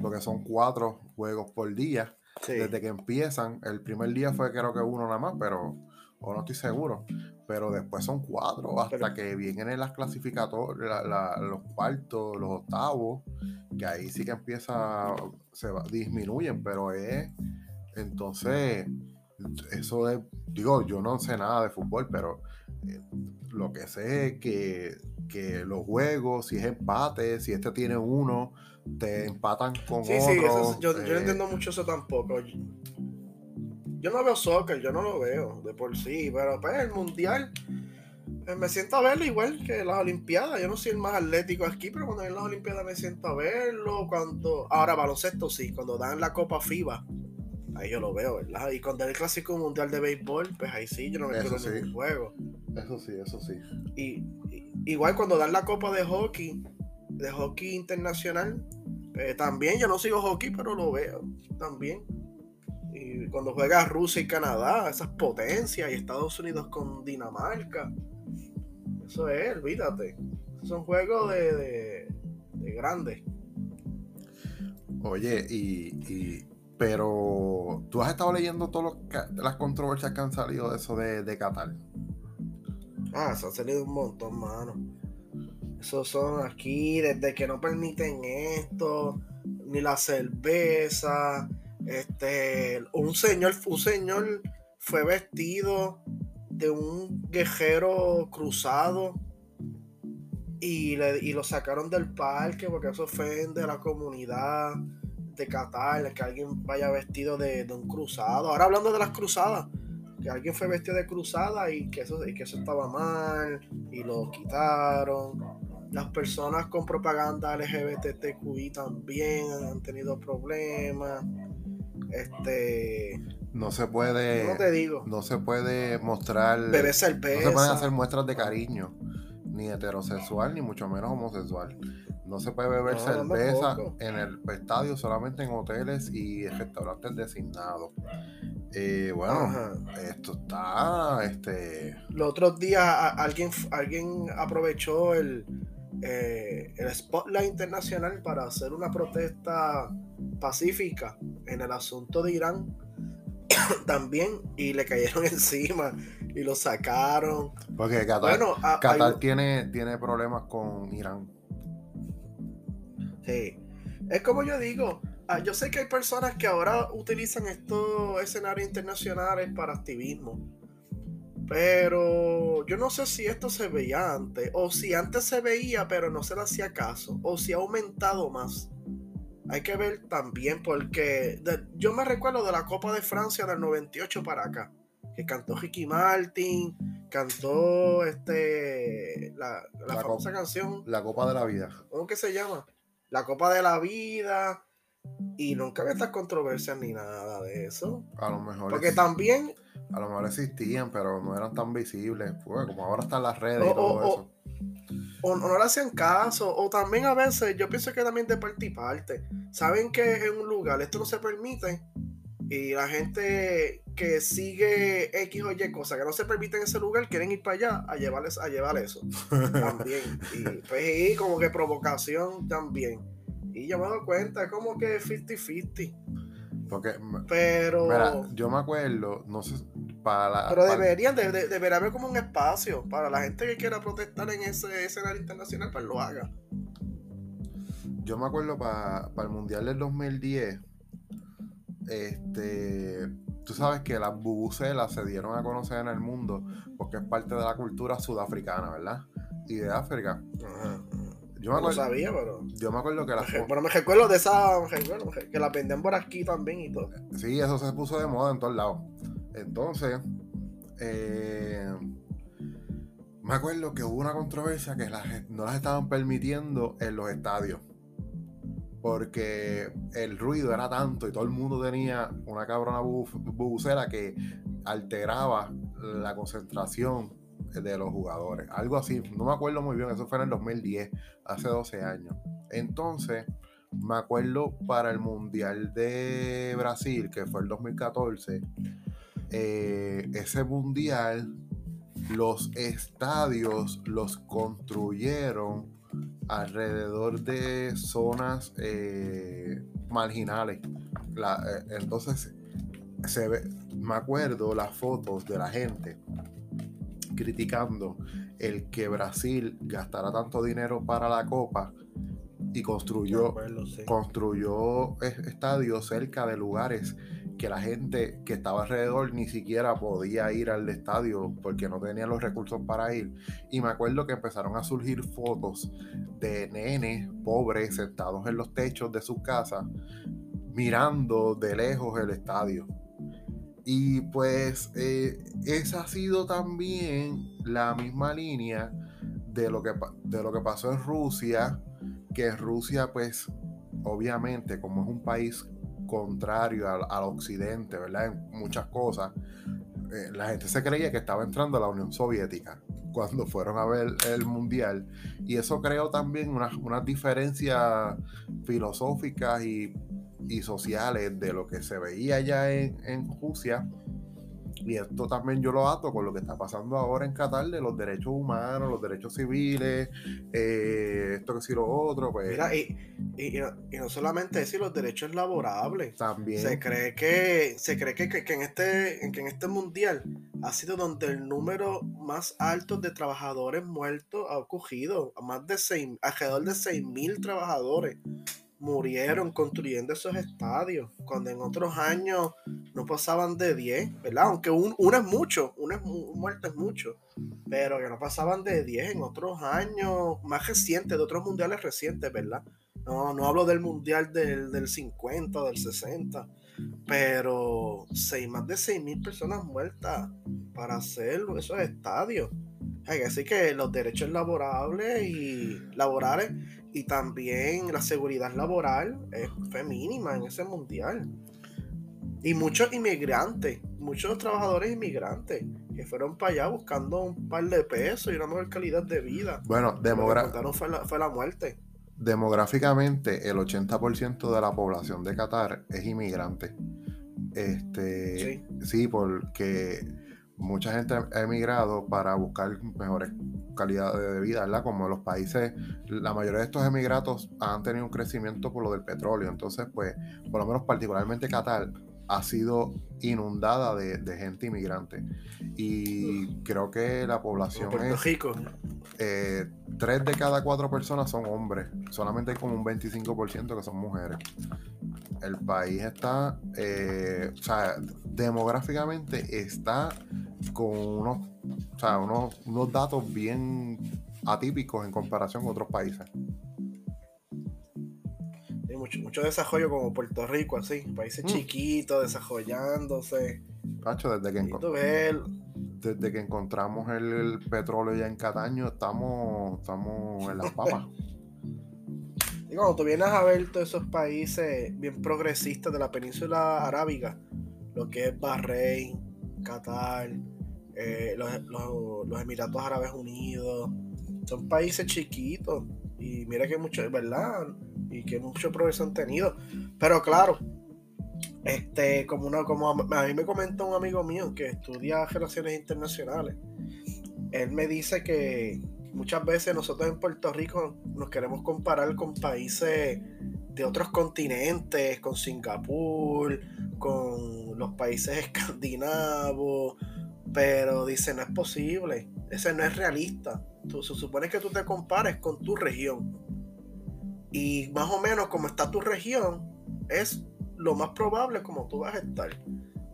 porque son cuatro juegos por día. Desde que empiezan, el primer día fue creo que uno nada más, pero o no estoy seguro, pero después son cuatro hasta que vienen las clasificatorias, los cuartos, los octavos, que ahí sí que empieza, se disminuyen, pero es, entonces, eso de, digo, yo no sé nada de fútbol, pero eh, lo que sé es que que los juegos, si es empate, si este tiene uno, te empatan con sí, otro. Sí, yo, no eh, entiendo mucho eso tampoco. Yo no veo soccer, yo no lo veo de por sí, pero pues el mundial eh, me siento a verlo igual que las Olimpiadas. Yo no soy el más atlético aquí, pero cuando en las Olimpiadas me siento a verlo. Cuando ahora baloncesto sí, cuando dan la Copa FIBA, ahí yo lo veo, ¿verdad? Y cuando es el clásico mundial de béisbol, pues ahí sí, yo no me quedo en juego. Eso sí, eso sí. Y, igual cuando dan la copa de hockey, de hockey internacional, eh, también yo no sigo hockey, pero lo veo también. Y cuando juega Rusia y Canadá, esas potencias, y Estados Unidos con Dinamarca, eso es, olvídate. Son juegos de, de, de grandes. Oye, y, pero tú has estado leyendo todas las controversias que han salido de eso de, de Qatar. Ah, se ha salido un montón, mano. Esos son aquí, desde que no permiten esto, ni la cerveza. Este, un señor, un señor fue vestido de un guerrero cruzado y, y lo sacaron del parque porque eso ofende a la comunidad de Qatar, que alguien vaya vestido de, de un cruzado. Ahora hablando de las cruzadas, que alguien fue vestido de cruzada y que eso, y que eso estaba mal y lo quitaron. Las personas con propaganda LGBTQI también han tenido problemas. Este. No se puede. No te digo. No se puede mostrar. Bebé No se pueden hacer muestras de cariño. Ni heterosexual, ni mucho menos homosexual. No se puede beber cerveza en el estadio, solamente en hoteles y restaurantes designados. Eh, bueno, esto está. Este... Los otros días alguien, alguien aprovechó el, eh, el Spotlight Internacional para hacer una protesta pacífica en el asunto de Irán también y le cayeron encima y lo sacaron. Porque Qatar, tiene, tiene problemas con Irán. Sí. Es como yo digo, ah, yo sé que hay personas que ahora utilizan estos escenarios internacionales para activismo. Pero yo no sé si esto se veía antes, o si antes se veía pero no se le hacía caso, o si ha aumentado más. Hay que ver también porque yo me recuerdo de la Copa de Francia del 98 para acá, que cantó Ricky Martin, cantó este la, famosa canción. La Copa de la Vida. ¿Cómo que se llama? La Copa de la Vida. Y nunca había estas controversias ni nada de eso. A lo mejor. Porque también. A lo mejor existían, pero no eran tan visibles. Pues, como ahora están las redes y todo eso. O, no le hacían caso. O también a veces, yo pienso que también de parte y parte. Saben que en un lugar esto no se permite. Y la gente que sigue X o Y cosas que no se permite en ese lugar quieren ir para allá a llevarles a llevar eso. también. Y pues como que provocación también. Y yo me doy cuenta, es como que 50-50. Porque, pero. Mira, yo me acuerdo, no sé, para Pero deberían, de, debería haber como un espacio para la gente que quiera protestar en ese escenario internacional, pues lo haga. Yo me acuerdo para, para el Mundial del 2010, este, tú sabes que las bubucelas se dieron a conocer en el mundo porque es parte de la cultura sudafricana, ¿verdad? Y de África. Yo me no sabía, pero. Yo me acuerdo que las. Pero me recuerdo de esa. que la venden por aquí también y todo. Sí, eso se puso de moda en todos lados. Entonces. Eh, me acuerdo que hubo una controversia que no las estaban permitiendo en los estadios. Porque el ruido era tanto y todo el mundo tenía una cabrona bubucera que alteraba la concentración de los jugadores. Algo así, no me acuerdo muy bien, eso fue en el 2010, hace 12 años. Entonces, me acuerdo para el Mundial de Brasil, que fue el 2014, eh, ese Mundial, los estadios los construyeron alrededor de zonas eh, marginales. Eh, entonces, se ve, me acuerdo las fotos de la gente criticando el que Brasil gastara tanto dinero para la Copa y construyó, construyó estadios cerca de lugares que la gente que estaba alrededor ni siquiera podía ir al estadio porque no tenía los recursos para ir. Y me acuerdo que empezaron a surgir fotos de nenes pobres sentados en los techos de sus casas mirando de lejos el estadio. Y pues eh, esa ha sido también la misma línea de lo, que, de lo que pasó en Rusia, que Rusia pues obviamente como es un país contrario al, occidente, ¿verdad? En muchas cosas, eh, la gente se creía que estaba entrando a la Unión Soviética cuando fueron a ver el mundial. Y eso creó también unas, unas diferencias filosóficas y y sociales de lo que se veía allá en, en Rusia. Y esto también yo lo ato con lo que está pasando ahora en Qatar de los derechos humanos, los derechos civiles, eh, esto que sí lo otro. Pues. Mira, y, y, no solamente decir los derechos laborables. También. Se cree que, se cree que, que, en este, que en este mundial ha sido donde el número más alto de trabajadores muertos ha ocurrido. Más de seis, alrededor de 6.000 trabajadores murieron construyendo esos estadios, cuando en otros años no pasaban de 10, ¿verdad? Aunque un, una es mucho, una es muerte es mucho, pero que no pasaban de 10 en otros años más recientes, de otros mundiales recientes, ¿verdad? No, no hablo del mundial del, del 50, del 60, pero seis, más de 6 mil personas muertas para hacer esos estadios. Hay que decir que los derechos laborables y laborales y también la seguridad laboral fue mínima en ese mundial. Y muchos inmigrantes, muchos trabajadores inmigrantes que fueron para allá buscando un par de pesos y una mejor calidad de vida. Bueno, demográficamente fue, la, fue la muerte. Demográficamente, el 80% de la población de Qatar es inmigrante. Este, sí. sí, porque mucha gente ha emigrado para buscar mejores calidades de vida, ¿verdad? Como los países, la mayoría de estos emigratos han tenido un crecimiento por lo del petróleo. Entonces, pues, por lo menos particularmente Qatar ha sido inundada de, gente inmigrante. Y creo que la población Puerto es... Rico. Eh, tres de cada cuatro personas son hombres. Solamente hay como un 25% que son mujeres. El país está, eh, o sea, demográficamente está con unos, o sea, unos, unos datos bien atípicos en comparación con otros países mucho, desarrollo como Puerto Rico, así, países mm. chiquitos, desarrollándose. desde que, desde que encontramos el, petróleo ya en Cataño, estamos, estamos en las papas. y cuando tú vienes a ver todos esos países bien progresistas de la península arábiga, lo que es Bahrein, Qatar, eh, los, los Emiratos Árabes Unidos, son países chiquitos. Y mira que mucho, ¿verdad? y que mucho progreso han tenido. Pero claro, este, como, una, como a, mí me comentó un amigo mío que estudia relaciones internacionales, él me dice que muchas veces nosotros en Puerto Rico nos queremos comparar con países de otros continentes, con Singapur, con los países escandinavos, pero dice, no es posible, ese no es realista. Tú, se supone que tú te compares con tu región y más o menos como está tu región, es lo más probable como tú vas a estar.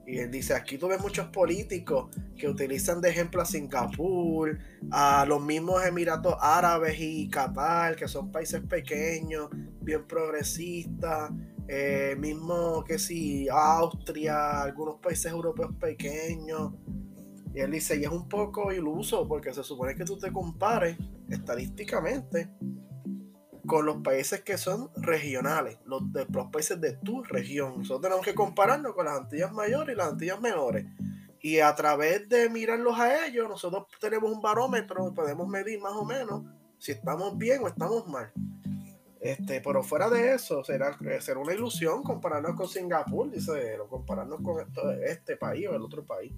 Y él dice, aquí tú ves muchos políticos que utilizan de ejemplo a Singapur, a los mismos Emiratos Árabes y Qatar, que son países pequeños, bien progresistas, eh, mismo que si Austria, algunos países europeos pequeños. Y él dice, y es un poco iluso porque se supone que tú te compares estadísticamente con los países que son regionales, los, de, los países de tu región. Nosotros tenemos que compararnos con las Antillas mayores y las Antillas menores. Y a través de mirarlos a ellos, nosotros tenemos un barómetro, podemos medir más o menos si estamos bien o estamos mal. Este, pero fuera de eso, será, será una ilusión compararnos con Singapur, dice, o compararnos con este país o el otro país.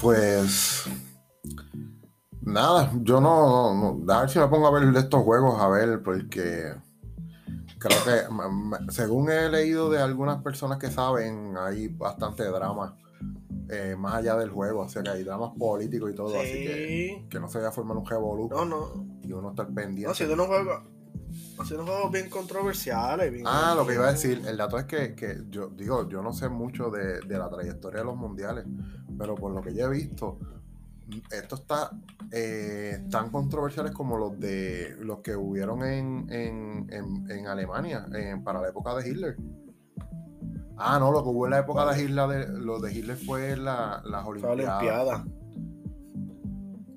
Pues Nada, yo no, A ver si me pongo a ver estos juegos, a ver, porque creo que, según he leído de algunas personas que saben, hay bastante drama. Eh, más allá del juego, o sea que hay dramas políticos y todo, así que, que no se vaya a formar un revolú. No, no. Y uno está pendiente. No, si unos juegos, unos juegos bien controversiales. ah, lo que iba a decir, el dato es que, que, yo digo, yo no sé mucho de, de la trayectoria de los mundiales, pero por lo que yo he visto, esto está eh, tan controversiales como los de los que hubieron en, en, Alemania para la época de Hitler. Ah, no, lo que hubo en la época de Hitler, de, lo de Hitler fue la, las Olimpiadas.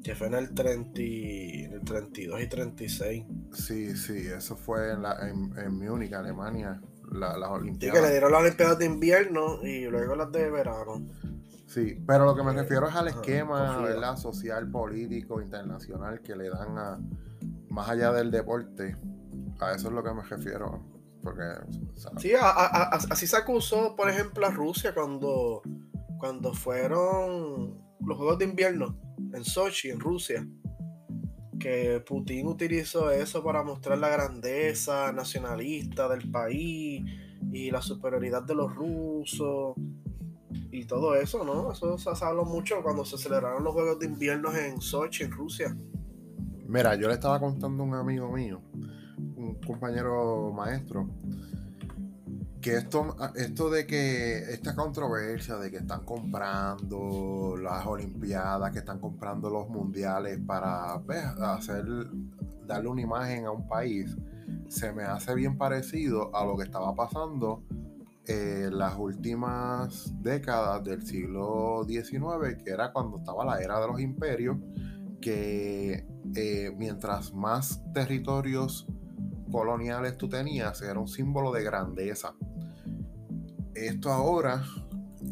Que fue en el, 30, en el 32 y 36. Sí, sí, eso fue en, la, en, Múnich, Alemania, las Olimpiadas. Sí, que le dieron las Olimpiadas de invierno y luego las de verano. Sí, pero lo que me refiero es al esquema social, político, internacional que le dan a, más allá del deporte. A eso es lo que me refiero. Porque, sí, así se acusó, por ejemplo, a Rusia cuando, cuando fueron los Juegos de Invierno en Sochi, en Rusia. Que Putin utilizó eso para mostrar la grandeza nacionalista del país y la superioridad de los rusos y todo eso, ¿no? Eso se habló mucho cuando se celebraron los Juegos de Invierno en Sochi, en Rusia. Mira, yo le estaba contando a un amigo mío, un compañero maestro, que esto, esto de que esta controversia de que están comprando las Olimpiadas, que están comprando los mundiales para pues, hacer, darle una imagen a un país, se me hace bien parecido a lo que estaba pasando eh, las últimas décadas del siglo XIX, que era cuando estaba la era de los imperios, que eh, mientras más territorios coloniales tú tenías, era un símbolo de grandeza. Esto ahora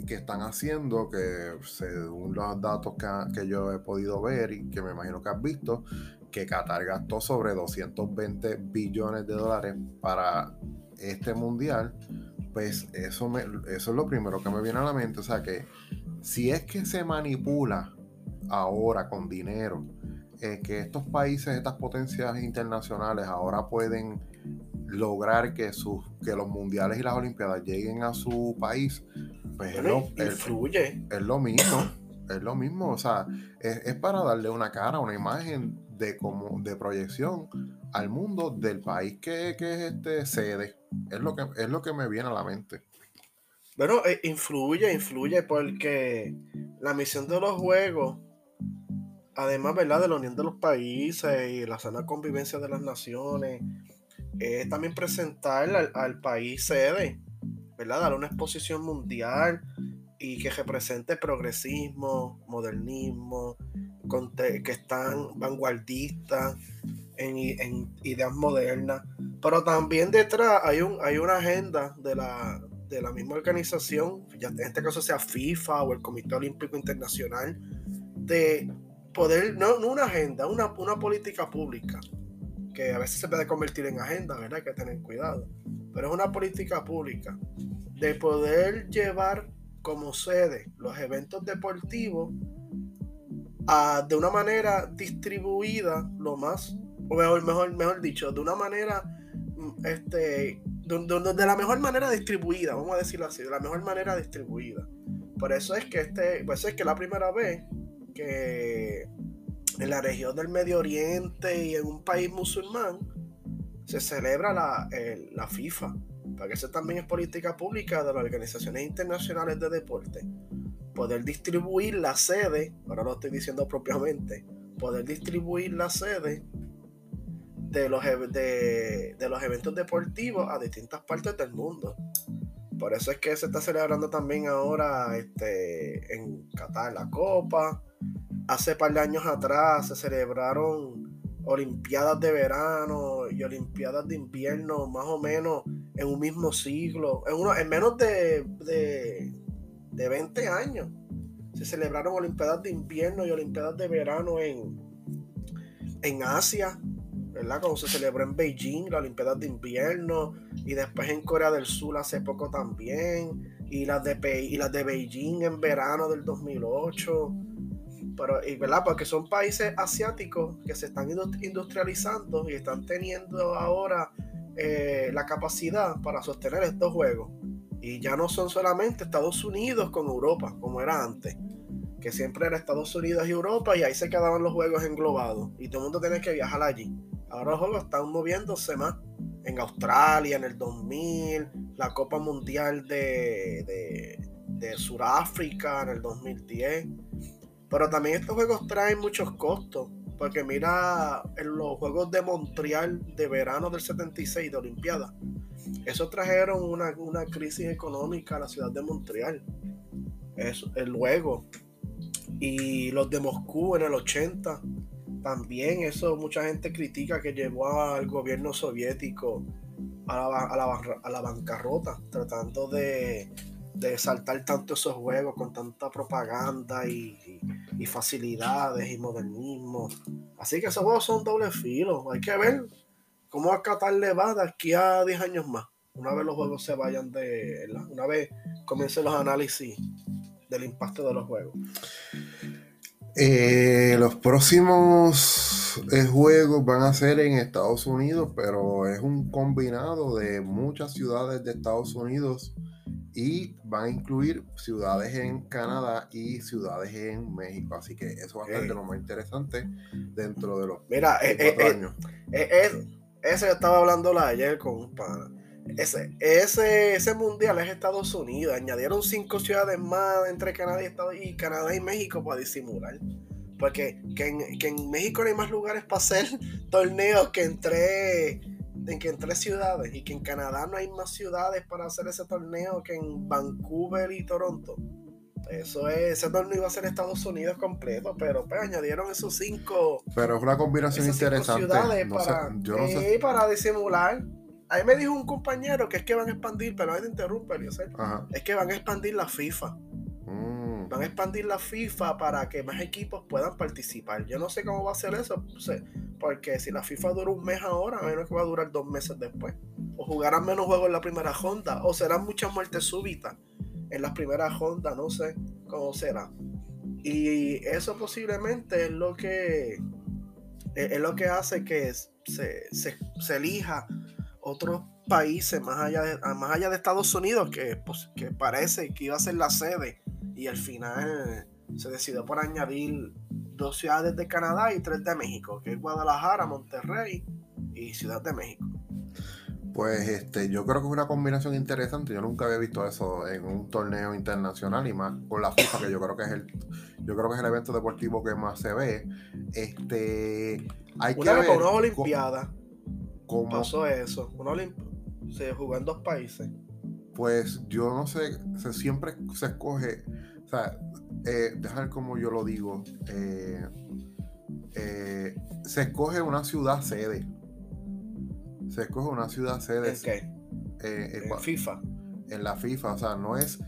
que están haciendo, que según los datos que, que, yo he podido ver y que me imagino que has visto, que Qatar gastó sobre 220 billones de dólares para este mundial, pues eso, me, eso es lo primero que me viene a la mente. O sea que si es que se manipula ahora con dinero, eh, que estos países, estas potencias internacionales ahora pueden lograr que, sus, que los mundiales y las olimpiadas lleguen a su país, pues es, lo, influye. Es, lo mismo, es lo mismo, o sea, es, para darle una cara, una imagen de, como, de proyección al mundo del país que, que es este sede. Es lo que, es lo que me viene a la mente. Bueno, eh, influye, influye porque la misión de los juegos, además, ¿verdad? De la unión de los países y la sana convivencia de las naciones, es también presentar al, país sede, ¿verdad? Dar una exposición mundial y que represente progresismo, modernismo, que están vanguardistas en, ideas modernas. Pero también detrás hay, un, hay una agenda de la, de la misma organización, ya en este caso sea FIFA o el Comité Olímpico Internacional, de poder, no, una agenda, una, una política pública, que a veces se puede convertir en agenda, ¿verdad? Hay que tener cuidado, pero es una política pública de poder llevar como sede los eventos deportivos a, de una manera distribuida, lo más, o mejor, mejor, mejor dicho, de una manera mm, este, de, la mejor manera distribuida, vamos a decirlo así, de la mejor manera distribuida. Por eso es que este, por eso es que la primera vez que en la región del Medio Oriente y en un país musulmán se celebra la, la FIFA, porque eso también es política pública de las organizaciones internacionales de deporte. Poder distribuir la sede, ahora lo estoy diciendo propiamente, poder distribuir la sede de los, de, los eventos deportivos a distintas partes del mundo. Por eso es que se está celebrando también ahora este, en Qatar la Copa. Hace par de años atrás se celebraron Olimpiadas de verano y Olimpiadas de invierno, más o menos en un mismo siglo, en, uno, en menos de, de, de 20 años. Se celebraron Olimpiadas de invierno y Olimpiadas de verano en, en Asia, ¿verdad? Como se celebró en Beijing, la Olimpiada de Invierno, y después en Corea del Sur hace poco también, y las de, y las de Beijing en verano del 2008. Pero, y, ¿verdad? Porque son países asiáticos que se están industrializando y están teniendo ahora eh, la capacidad para sostener estos juegos. Y ya no son solamente Estados Unidos con Europa, como era antes que siempre era Estados Unidos y Europa, y ahí se quedaban los juegos englobados, y todo el mundo tenía que viajar allí. Ahora los juegos están moviéndose más. En Australia, en el 2000, la Copa Mundial de, de, de Sudáfrica en el 2010. Pero también estos juegos traen muchos costos. Porque mira en los Juegos de Montreal de verano del 76 de Olimpiada. Eso trajeron una, una crisis económica a la ciudad de Montreal. Es, luego. Y los de Moscú en el 80 también eso mucha gente critica que llevó al gobierno soviético a la, bancarrota, tratando de, saltar tanto esos juegos con tanta propaganda y, facilidades y modernismo. Así que esos juegos son doble filo. Hay que ver cómo a le va de aquí a 10 años más. Una vez los juegos se vayan de. Una vez comiencen los análisis del impacto de los juegos. Eh, los próximos eh, juegos van a ser en Estados Unidos, pero es un combinado de muchas ciudades de Estados Unidos y van a incluir ciudades en Canadá y ciudades en México. Así que eso va a ser de lo más interesante dentro de los Mira, eh, años. eso yo estaba hablando ayer con un pana ese, ese, ese mundial es Estados Unidos. Añadieron cinco ciudades más entre Canadá y, Estados, y Canadá y México para disimular. Porque que en, México no hay más lugares para hacer torneos que entre, en que en tres ciudades. Y que en Canadá no hay más ciudades para hacer ese torneo que en Vancouver y Toronto. Eso es, ese torneo iba a ser Estados Unidos completo, pero pues añadieron esos cinco. Pero es una combinación interesante. Ciudades para, yo no sé. para disimular Ahí me dijo un compañero que es que van a expandir, pero no te interrumpe, yo sé. Es que van a expandir la FIFA. Van a expandir la FIFA para que más equipos puedan participar. Yo no sé cómo va a ser eso, porque si la FIFA dura un mes ahora, a menos que va a durar dos meses después. O jugarán menos juegos en la primera ronda, o serán muchas muertes súbitas en las primeras rondas, no sé cómo será. Y eso posiblemente es lo que es lo que hace que se, se elija otros países más allá de, más allá de Estados Unidos que, pues, que parece que iba a ser la sede y al final se decidió por añadir dos ciudades de Canadá y tres de México, que es Guadalajara, Monterrey y Ciudad de México. Pues este, yo creo que es una combinación interesante. Yo nunca había visto eso en un torneo internacional y más con la FIFA, que yo creo que es el, yo creo que es el evento deportivo que más se ve. Este, hay una que vez una Olimpiada cómo pasó eso. Una se jugó en dos países. Pues yo no sé, se, siempre se escoge, o sea, eh, dejar como yo lo digo, eh, eh, se escoge una ciudad sede se escoge una ciudad sede. ¿En qué? Eh, en FIFA. En la FIFA, o sea, no es.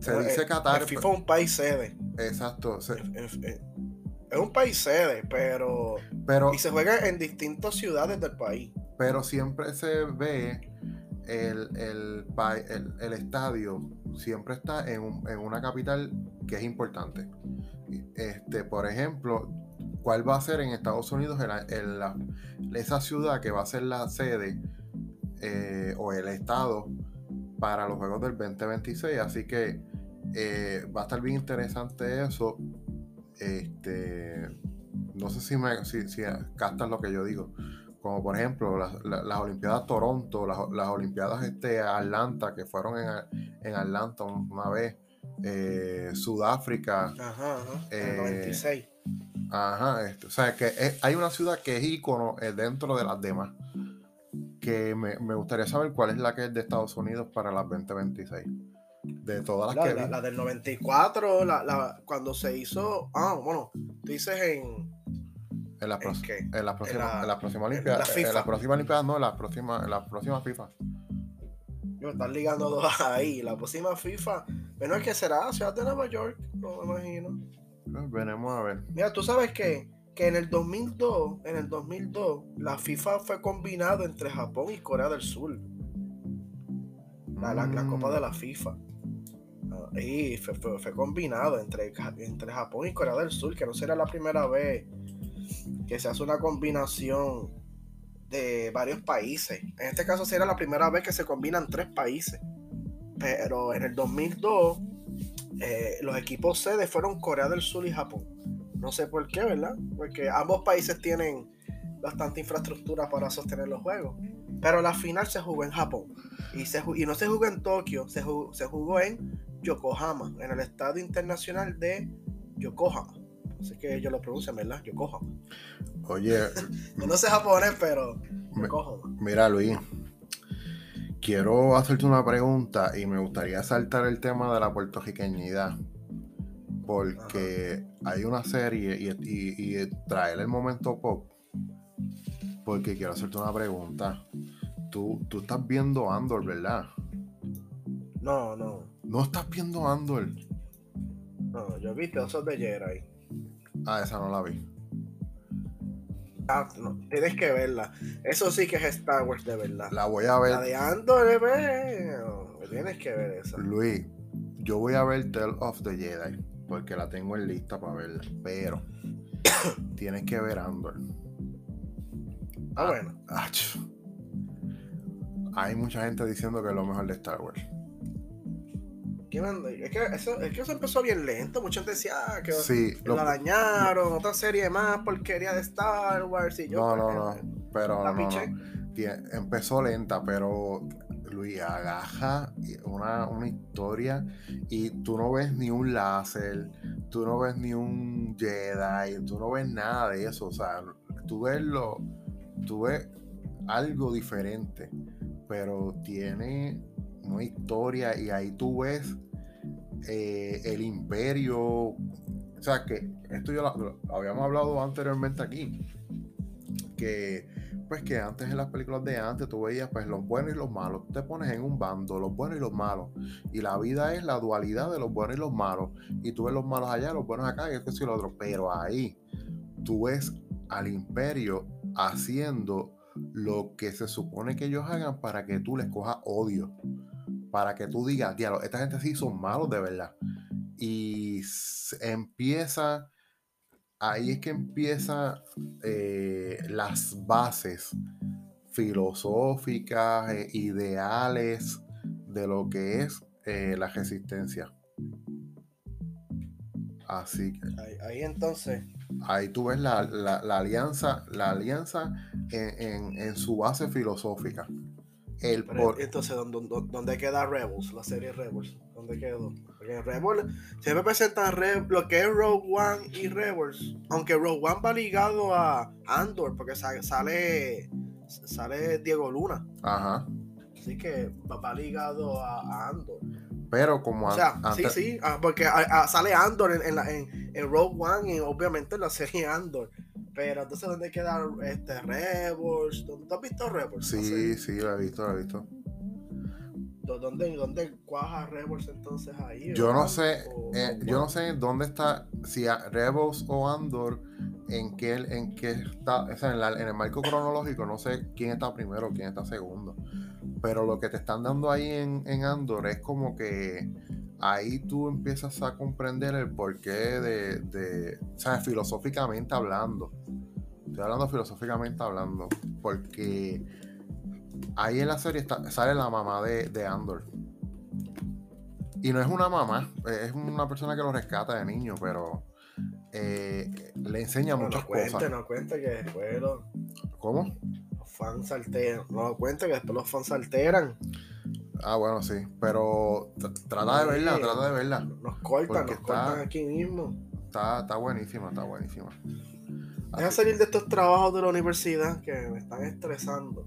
Se dice eh, Qatar. El FIFA es un país sede. Exacto. es un país sede, pero, pero. Y se juega en distintas ciudades del país. Pero siempre se ve el, el, estadio, siempre está en, en una capital que es importante. Este, por ejemplo, cuál va a ser en Estados Unidos esa ciudad que va a ser la sede eh, o el estado para los Juegos del 2026. Así que eh, va a estar bien interesante eso. Este, no sé si, me, si, captas lo que yo digo. Como por ejemplo las, Olimpiadas Toronto, las, Olimpiadas este, Atlanta, que fueron en, en Atlanta una vez. Eh, Sudáfrica. Ajá, En 96. Ajá, esto. o sea, que hay una ciudad que es ícono eh, dentro de las demás. Que me, gustaría saber cuál es la que es de Estados Unidos para las 2026. De todas las que. La, la, del 94, la, cuando se hizo. Ah, bueno, tú dices en. En las en la próxima, en la próxima Olimpiada. En la próxima Olimpiada, no, en la próxima, en la próxima FIFA. Yo están ligando dos ahí. La próxima FIFA. Bueno, es que será Ciudad de Nueva York, no me imagino. Pues veremos a ver. Mira, tú sabes que, que en el 2002, en el 2002, la FIFA fue combinado entre Japón y Corea del Sur. La, la, Copa de la mm. FIFA. Ah, y fue, fue, combinado entre, entre Japón y Corea del Sur, que no será la primera vez que se hace una combinación de varios países. En este caso será la primera vez que se combinan tres países. Pero en el 2002 eh, los equipos sede fueron Corea del Sur y Japón. No sé por qué, ¿verdad? Porque ambos países tienen bastante infraestructura para sostener los juegos. Pero la final se jugó en Japón. Y, se, y no se jugó en Tokio, se jugó, se jugó en Yokohama, en el Estadio Internacional de Yokohama. Así que ellos lo pronuncian, ¿verdad? Yokohama. Oye. no sé japonés, pero Yokohama. Mira, Luis quiero hacerte una pregunta y me gustaría saltar el tema de la puertorriqueñidad. Porque hay una serie y, traer el momento pop. Porque quiero hacerte una pregunta. Tú, tú estás viendo Andor, ¿verdad? No, no. ¿No estás viendo Andor? No, yo vi Osos de Jedi. Ah, esa no la vi. Ah, no, tienes que verla. Eso sí que es Star Wars de verdad. La voy a ver. La de Andor, tienes que ver esa. Luis, yo voy a ver Tale of the Jedi porque la tengo en lista para verla. Pero tienes que ver Andor. Ah, bueno. Ah, hay mucha gente diciendo que es lo mejor de Star Wars. Es que, eso, es que eso empezó bien lento. Mucha gente decía ah, que la dañaron, otra serie más porquería de Star Wars. Y yo, no, no, no. Pero no, empezó lenta, pero Luis agaja una, una historia y tú no ves ni un láser, tú no ves ni un Jedi, tú no ves nada de eso. O sea, tú ves lo, tú ves algo diferente, pero tiene una historia y ahí tú ves eh, el imperio. O sea, que esto ya lo, habíamos hablado anteriormente aquí. Que pues que antes en las películas de antes tú veías pues los buenos y los malos, te pones en un bando, los buenos y los malos, y la vida es la dualidad de los buenos y los malos, y tú ves los malos allá, los buenos acá, y esto y lo otro, pero ahí tú ves al imperio haciendo lo que se supone que ellos hagan para que tú les cojas odio para que tú digas, diablo, esta gente sí son malos de verdad. Y empieza, ahí es que empieza eh, las bases filosóficas, eh, ideales de lo que es eh, la resistencia. Así que. Ahí, entonces. Ahí tú ves la, alianza, la alianza en, su base filosófica. El Entonces, ¿dónde, ¿dónde, queda Rebels? La serie Rebels. ¿Dónde quedó? Porque Rebels siempre presentan lo que es Rogue One y Rebels. Aunque Rogue One va ligado a Andor, porque sale, sale Diego Luna. Ajá. Así que va, ligado a Andor. Pero como... O sea, sí, sí, ah, porque ah, ah, sale Andor en, la, en, Rogue One y obviamente en la serie Andor. Pero entonces, ¿dónde queda este Rebels? ¿Tú has visto Rebels? Sí, sí, lo he visto, lo he visto. ¿Dónde, dónde cuaja Rebels entonces ahí? Yo no sé, eh, yo no sé dónde está, si Rebels o Andor, en qué, en qué está, o sea, en, en el marco cronológico, no sé quién está primero, quién está segundo pero lo que te están dando ahí en, Andor es como que ahí tú empiezas a comprender el porqué de, de o sea, filosóficamente hablando. Estoy hablando filosóficamente hablando, porque ahí en la serie sale la mamá de, Andor. Y no es una mamá, es una persona que lo rescata de niño, pero eh, le enseña muchas cosas. No cuenta que después lo... ¿Cómo? Fans alteran. No cuenta que después los fans alteran. Ah, bueno, sí. Pero trata de verla, trata de verla. Nos cortan, nos cortan aquí mismo. Está, está buenísima, está buenísima. Deja salir de estos trabajos de la universidad que me están estresando.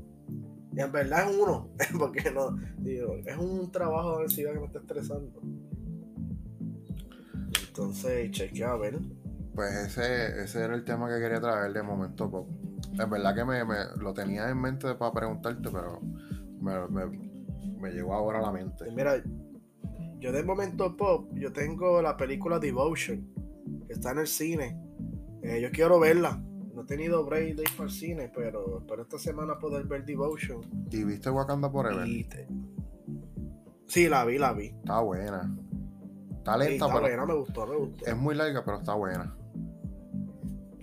Y en verdad es uno, porque no, digo, es un trabajo de universidad que me está estresando. Entonces, chequea a ver. Pues ese, ese era el tema que quería traer de momento pop. Es verdad que me, lo tenía en mente para preguntarte, pero me, llegó ahora a la mente. Mira, yo de momento pop, yo tengo la película Devotion, que está en el cine. Eh, yo quiero verla. No he tenido break de ir para el cine, pero espero esta semana poder ver Devotion. ¿Y viste Wakanda Forever? Sí, la vi, la vi. Está buena. Está lenta, está buena, me gustó, me gustó. Es muy larga, pero está buena.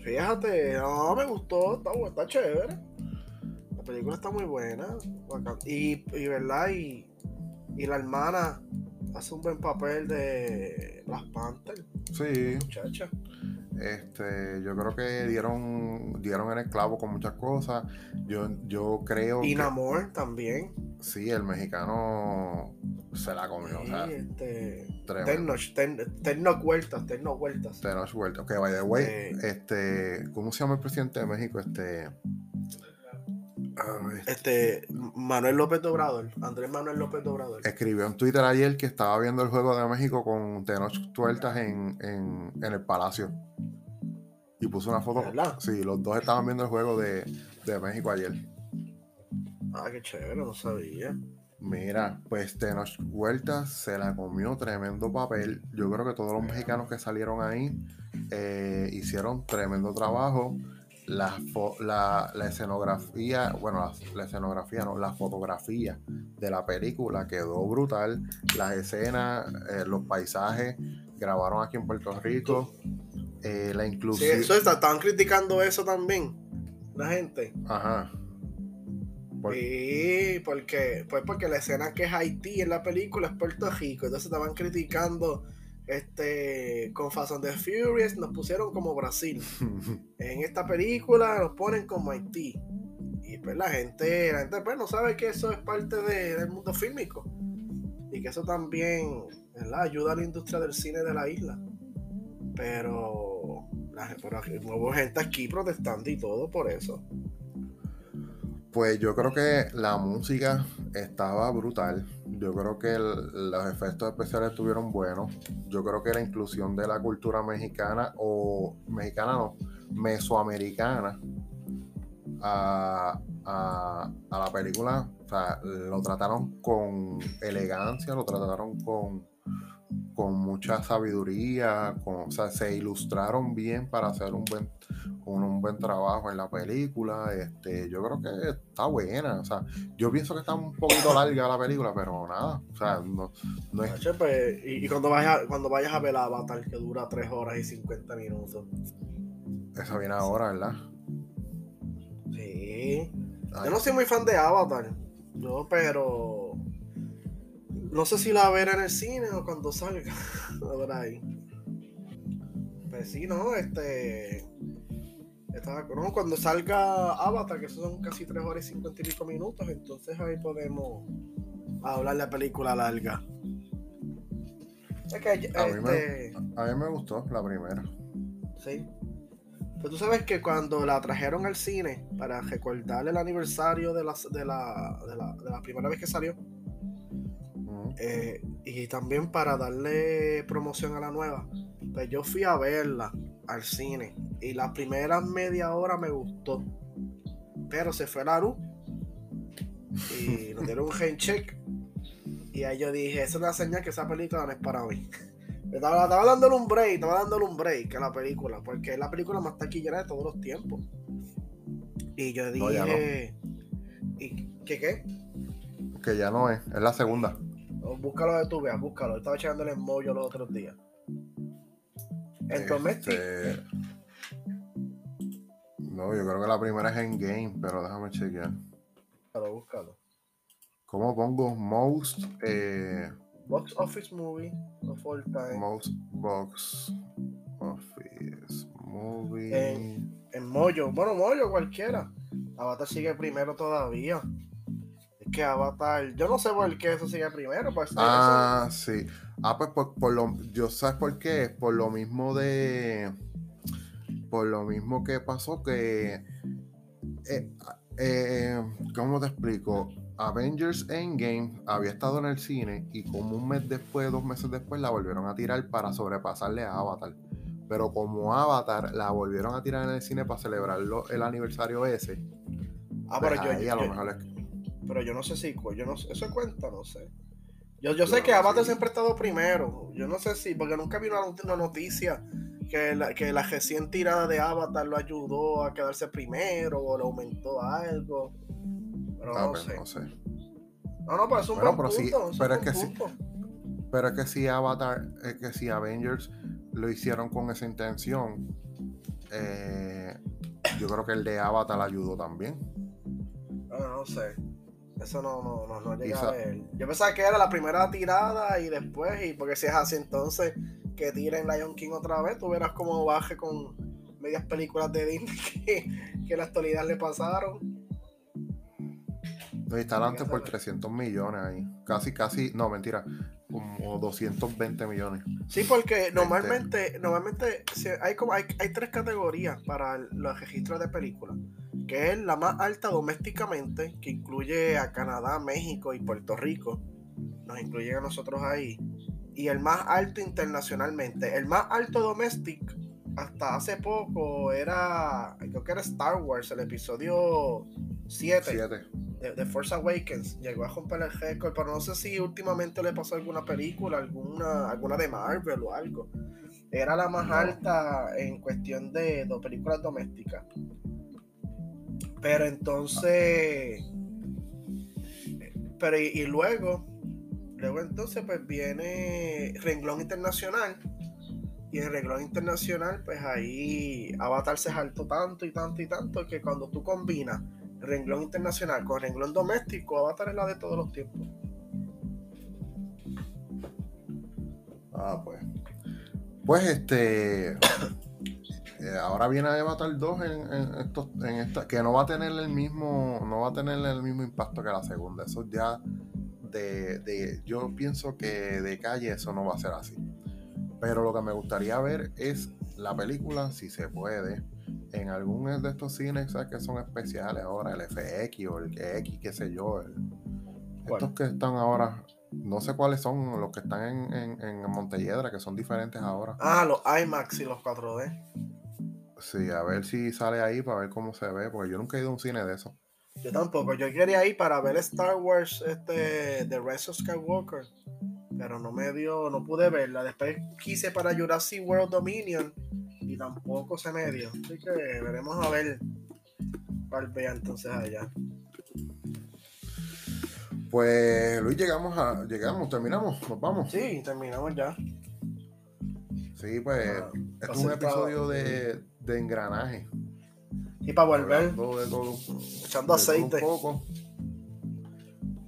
Fíjate, no, me gustó, está, está chévere. La película está muy buena. Y, y verdad, y, y la hermana hace un buen papel de las Panthers. Sí. Muchacha. Este, yo creo que dieron, dieron en el clavo con muchas cosas. Yo, yo creo. Y Namor también. Sí, el mexicano se la comió. Sí, o sea, este. Tenoch, ten, vueltas, Tenoch vueltas. Tenoch vueltas. Ok, by the way, este. ¿Cómo se llama el presidente de México? Este. Este Manuel López Obrador, Andrés Manuel López Obrador. Escribió en Twitter ayer que estaba viendo el juego de México con Tenoch vueltas en, en, en el Palacio. Y puso una foto. ¿verdad? Sí, los dos estaban viendo el juego de, de México ayer. Ah, qué chévere, no sabía. Mira, pues Tenoch Vueltas se la comió tremendo papel. Yo creo que todos los mexicanos que salieron ahí eh, hicieron tremendo trabajo. La, la, escenografía, bueno, la, escenografía, no, la fotografía de la película quedó brutal. Las escenas, eh, los paisajes, grabaron aquí en Puerto Rico. Eh, la inclusión. Sí, eso están criticando eso también, la gente. Ajá. Sí, porque, pues porque la escena que es Haití en la película es Puerto Rico, entonces estaban criticando este con Fast and the Furious nos pusieron como Brasil. en esta película nos ponen como Haití. Y pues la gente, la pues no sabe que eso es parte del mundo fílmico. Y que eso también ayuda a la industria del cine de la isla. Pero, la, pero hubo gente aquí protestando y todo por eso. Pues yo creo que la música estaba brutal. Yo creo que los efectos especiales estuvieron buenos. Yo creo que la inclusión de la cultura mexicana, o mexicana no, mesoamericana, a, a, la película, o sea, lo trataron con elegancia, lo trataron con, con mucha sabiduría, o sea, se ilustraron bien para hacer un buen con un buen trabajo en la película. Este, yo creo que está buena. O sea, yo pienso que está un poquito larga la película, pero nada. O sea, no, no es. Pues, y, cuando vayas, cuando vayas a ver Avatar, que dura 3 horas y 50 minutos. Esa viene ahora, ¿verdad? Sí. Yo no soy muy fan de Avatar. Yo, pero. No sé si la ver en el cine o cuando salga. A ver ahí. Pues sí, ¿no? Este. Estaba, no, cuando salga Avatar, que son casi 3 horas y 50 y pico minutos, entonces ahí podemos hablar de la película larga. Es que, a, mí me, este a mí me gustó la primera. Sí. Pero tú sabes que cuando la trajeron al cine para recordar el aniversario de la, de la, de la, de la primera vez que salió, eh, y también para darle promoción a la nueva, pues yo fui a verla al cine y la primera media hora me gustó, pero se fue la luz y nos dieron un hand check y ahí yo dije, esa es una señal que esa película no es para mí. Estaba, estaba dándole un break, estaba dándole un break a la película, porque es la película más taquillera de todos los tiempos. Y yo dije, ¿y qué qué? Que ya no es, es la segunda. Búscalo de tu veas, búscalo. Estaba echándole en mollo los otros días. En este... No, yo creo que la primera es en game, pero déjame chequear. Búscalo, búscalo. ¿Cómo pongo most? Eh... Box Office Movie of all time. Most Box Office Movie. En, en Moyo. Bueno, Moyo cualquiera. Avatar sigue primero todavía que Avatar. Yo no sé por qué eso sigue primero. Pues, ah, sí. Ah, pues por, lo. Yo sabes por qué. Por lo mismo de. Por lo mismo que pasó que. Eh, eh, ¿Cómo te explico? Avengers Endgame había estado en el cine y como un mes después, dos meses después, la volvieron a tirar para sobrepasarle a Avatar. Pero como Avatar la volvieron a tirar en el cine para celebrar el aniversario ese. Ah, pero pues yo, a lo mejor pero yo no sé si, yo no eso cuenta, no sé. Yo, yo sé que Avatar siempre ha estado primero. Yo no sé si, porque nunca vi una, noticia que la, que la recién tirada de Avatar lo ayudó a quedarse primero o le aumentó algo. Pero ah, no, pues, sé. no sé. No, no, pero es un bueno, pero punto, sí, pero es que sí. Pero es que si Avatar, es que si Avengers lo hicieron con esa intención, eh, yo creo que el de Avatar ayudó también. No, ah, no sé. Eso no, no, no, no llega a ver. Yo pensaba que era la primera tirada y después, y porque si es así, entonces que tiren Lion King otra vez, tú verás cómo baje con medias películas de Disney que, que en la actualidad le pasaron. No, está delante por 300 millones ahí. Casi, casi, no, mentira, como 220 millones. Sí, porque normalmente, normalmente hay, como, hay, hay tres categorías para los registros de películas que es la más alta domésticamente, que incluye a Canadá, México y Puerto Rico. Nos incluye a nosotros ahí. Y el más alto internacionalmente. El más alto domestic hasta hace poco era, creo que era Star Wars, el episodio 7 de, Force Awakens. Llegó a romper el récord, pero no sé si últimamente le pasó alguna película, alguna, alguna de Marvel o algo. Era la más alta en cuestión de, de películas domésticas. Pero entonces, pero y, luego, luego entonces pues viene renglón internacional. Y en renglón internacional, pues ahí Avatar se saltó tanto y tanto y tanto que cuando tú combinas renglón internacional con renglón doméstico, Avatar es la de todos los tiempos. Ah, pues. Pues este. Eh, ahora viene a Avatar 2 en, en, estos, en esta, que no va a tener el mismo, no va a tener el mismo impacto que la segunda. Eso ya de, de, yo pienso que de calle eso no va a ser así. Pero lo que me gustaría ver es la película, si se puede, en algún de estos cines que son especiales ahora, el FX o el X, qué sé yo. estos que están ahora, no sé cuáles son los que están en, en, en Montelledra, que son diferentes ahora. Ah, los IMAX y los 4D. Sí, a ver si sale ahí para ver cómo se ve, porque yo nunca he ido a un cine de eso. Yo tampoco, yo quería ir para ver Star Wars, este, The Rise of Skywalker, pero no me dio, no pude verla. Después quise para Jurassic World Dominion y tampoco se me dio. Así que veremos a ver cuál vea entonces allá. Pues Luis, llegamos a, llegamos, terminamos, nos vamos. Sí, terminamos ya. Sí, pues ah, es un episodio de, de engranaje. Y para volver. todo, Echando un aceite. poco.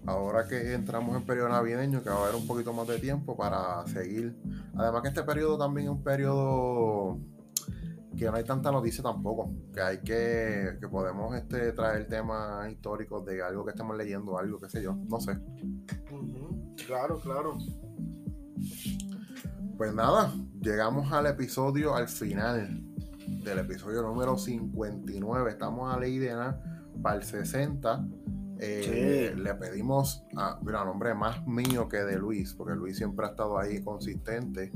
Ahora que entramos en periodo navideño, que va a haber un poquito más de tiempo para seguir. Además que este periodo también es un periodo que no hay tanta noticia tampoco, que hay que, que podemos este, traer temas históricos de algo que estemos leyendo, algo, qué sé yo, no sé. Claro, claro. Pues nada, llegamos al episodio, al final del episodio número 59. Estamos a ley de nada para el 60. Eh, Sí. Le pedimos, a, mira, nombre más mío que de Luis, porque Luis siempre ha estado ahí consistente.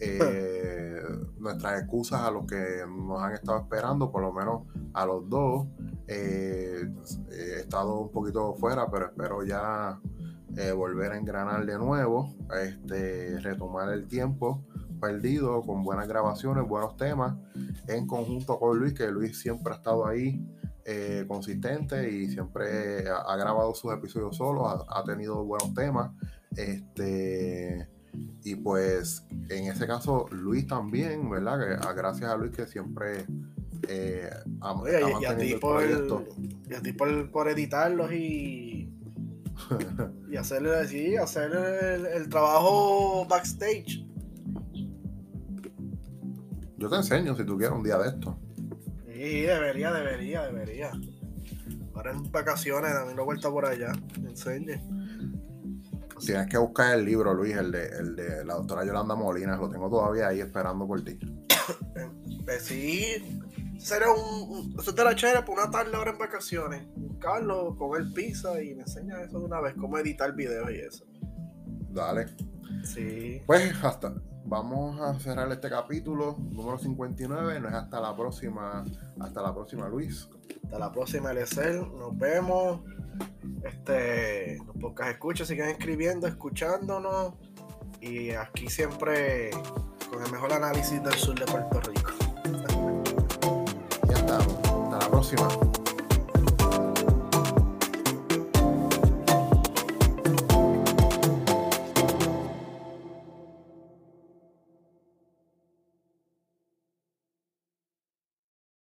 Eh, nuestras excusas a los que nos han estado esperando, por lo menos a los dos. Eh, he estado un poquito fuera, pero espero ya eh, volver a engranar de nuevo, este, retomar el tiempo perdido con buenas grabaciones, buenos temas, en conjunto con Luis, que Luis siempre ha estado ahí eh, consistente y siempre ha, ha grabado sus episodios solo, ha, ha tenido buenos temas. Este, y pues en ese caso, Luis también, ¿verdad? Que, ah, gracias a Luis que siempre eh, ha, Oye, ha y- a ti el por, y a ti por, por editarlos y, y hacer, sí, hacer el, el trabajo backstage. Yo te enseño si tú quieres un día de esto. Sí, debería, debería, debería. Ahora en vacaciones, dame una vuelta por allá. Me enseñe. Tienes que buscar el libro, Luis, el de, el de la doctora Yolanda Molina. Lo tengo todavía ahí esperando por ti. Pues sí, será un, eso te la chévere por una tarde ahora en vacaciones. Buscarlo, comer pizza y me enseña eso de una vez, cómo editar videos y eso. Dale. Sí. Pues hasta. Vamos a cerrar este capítulo número 59. No es hasta la próxima. Hasta la próxima, Luis. Hasta la próxima, Eliezer. Nos vemos. Este, los podcast escuchas, sigan escribiendo, escuchándonos. Y aquí siempre con el mejor análisis del sur de Puerto Rico. Ya estamos. Hasta la próxima.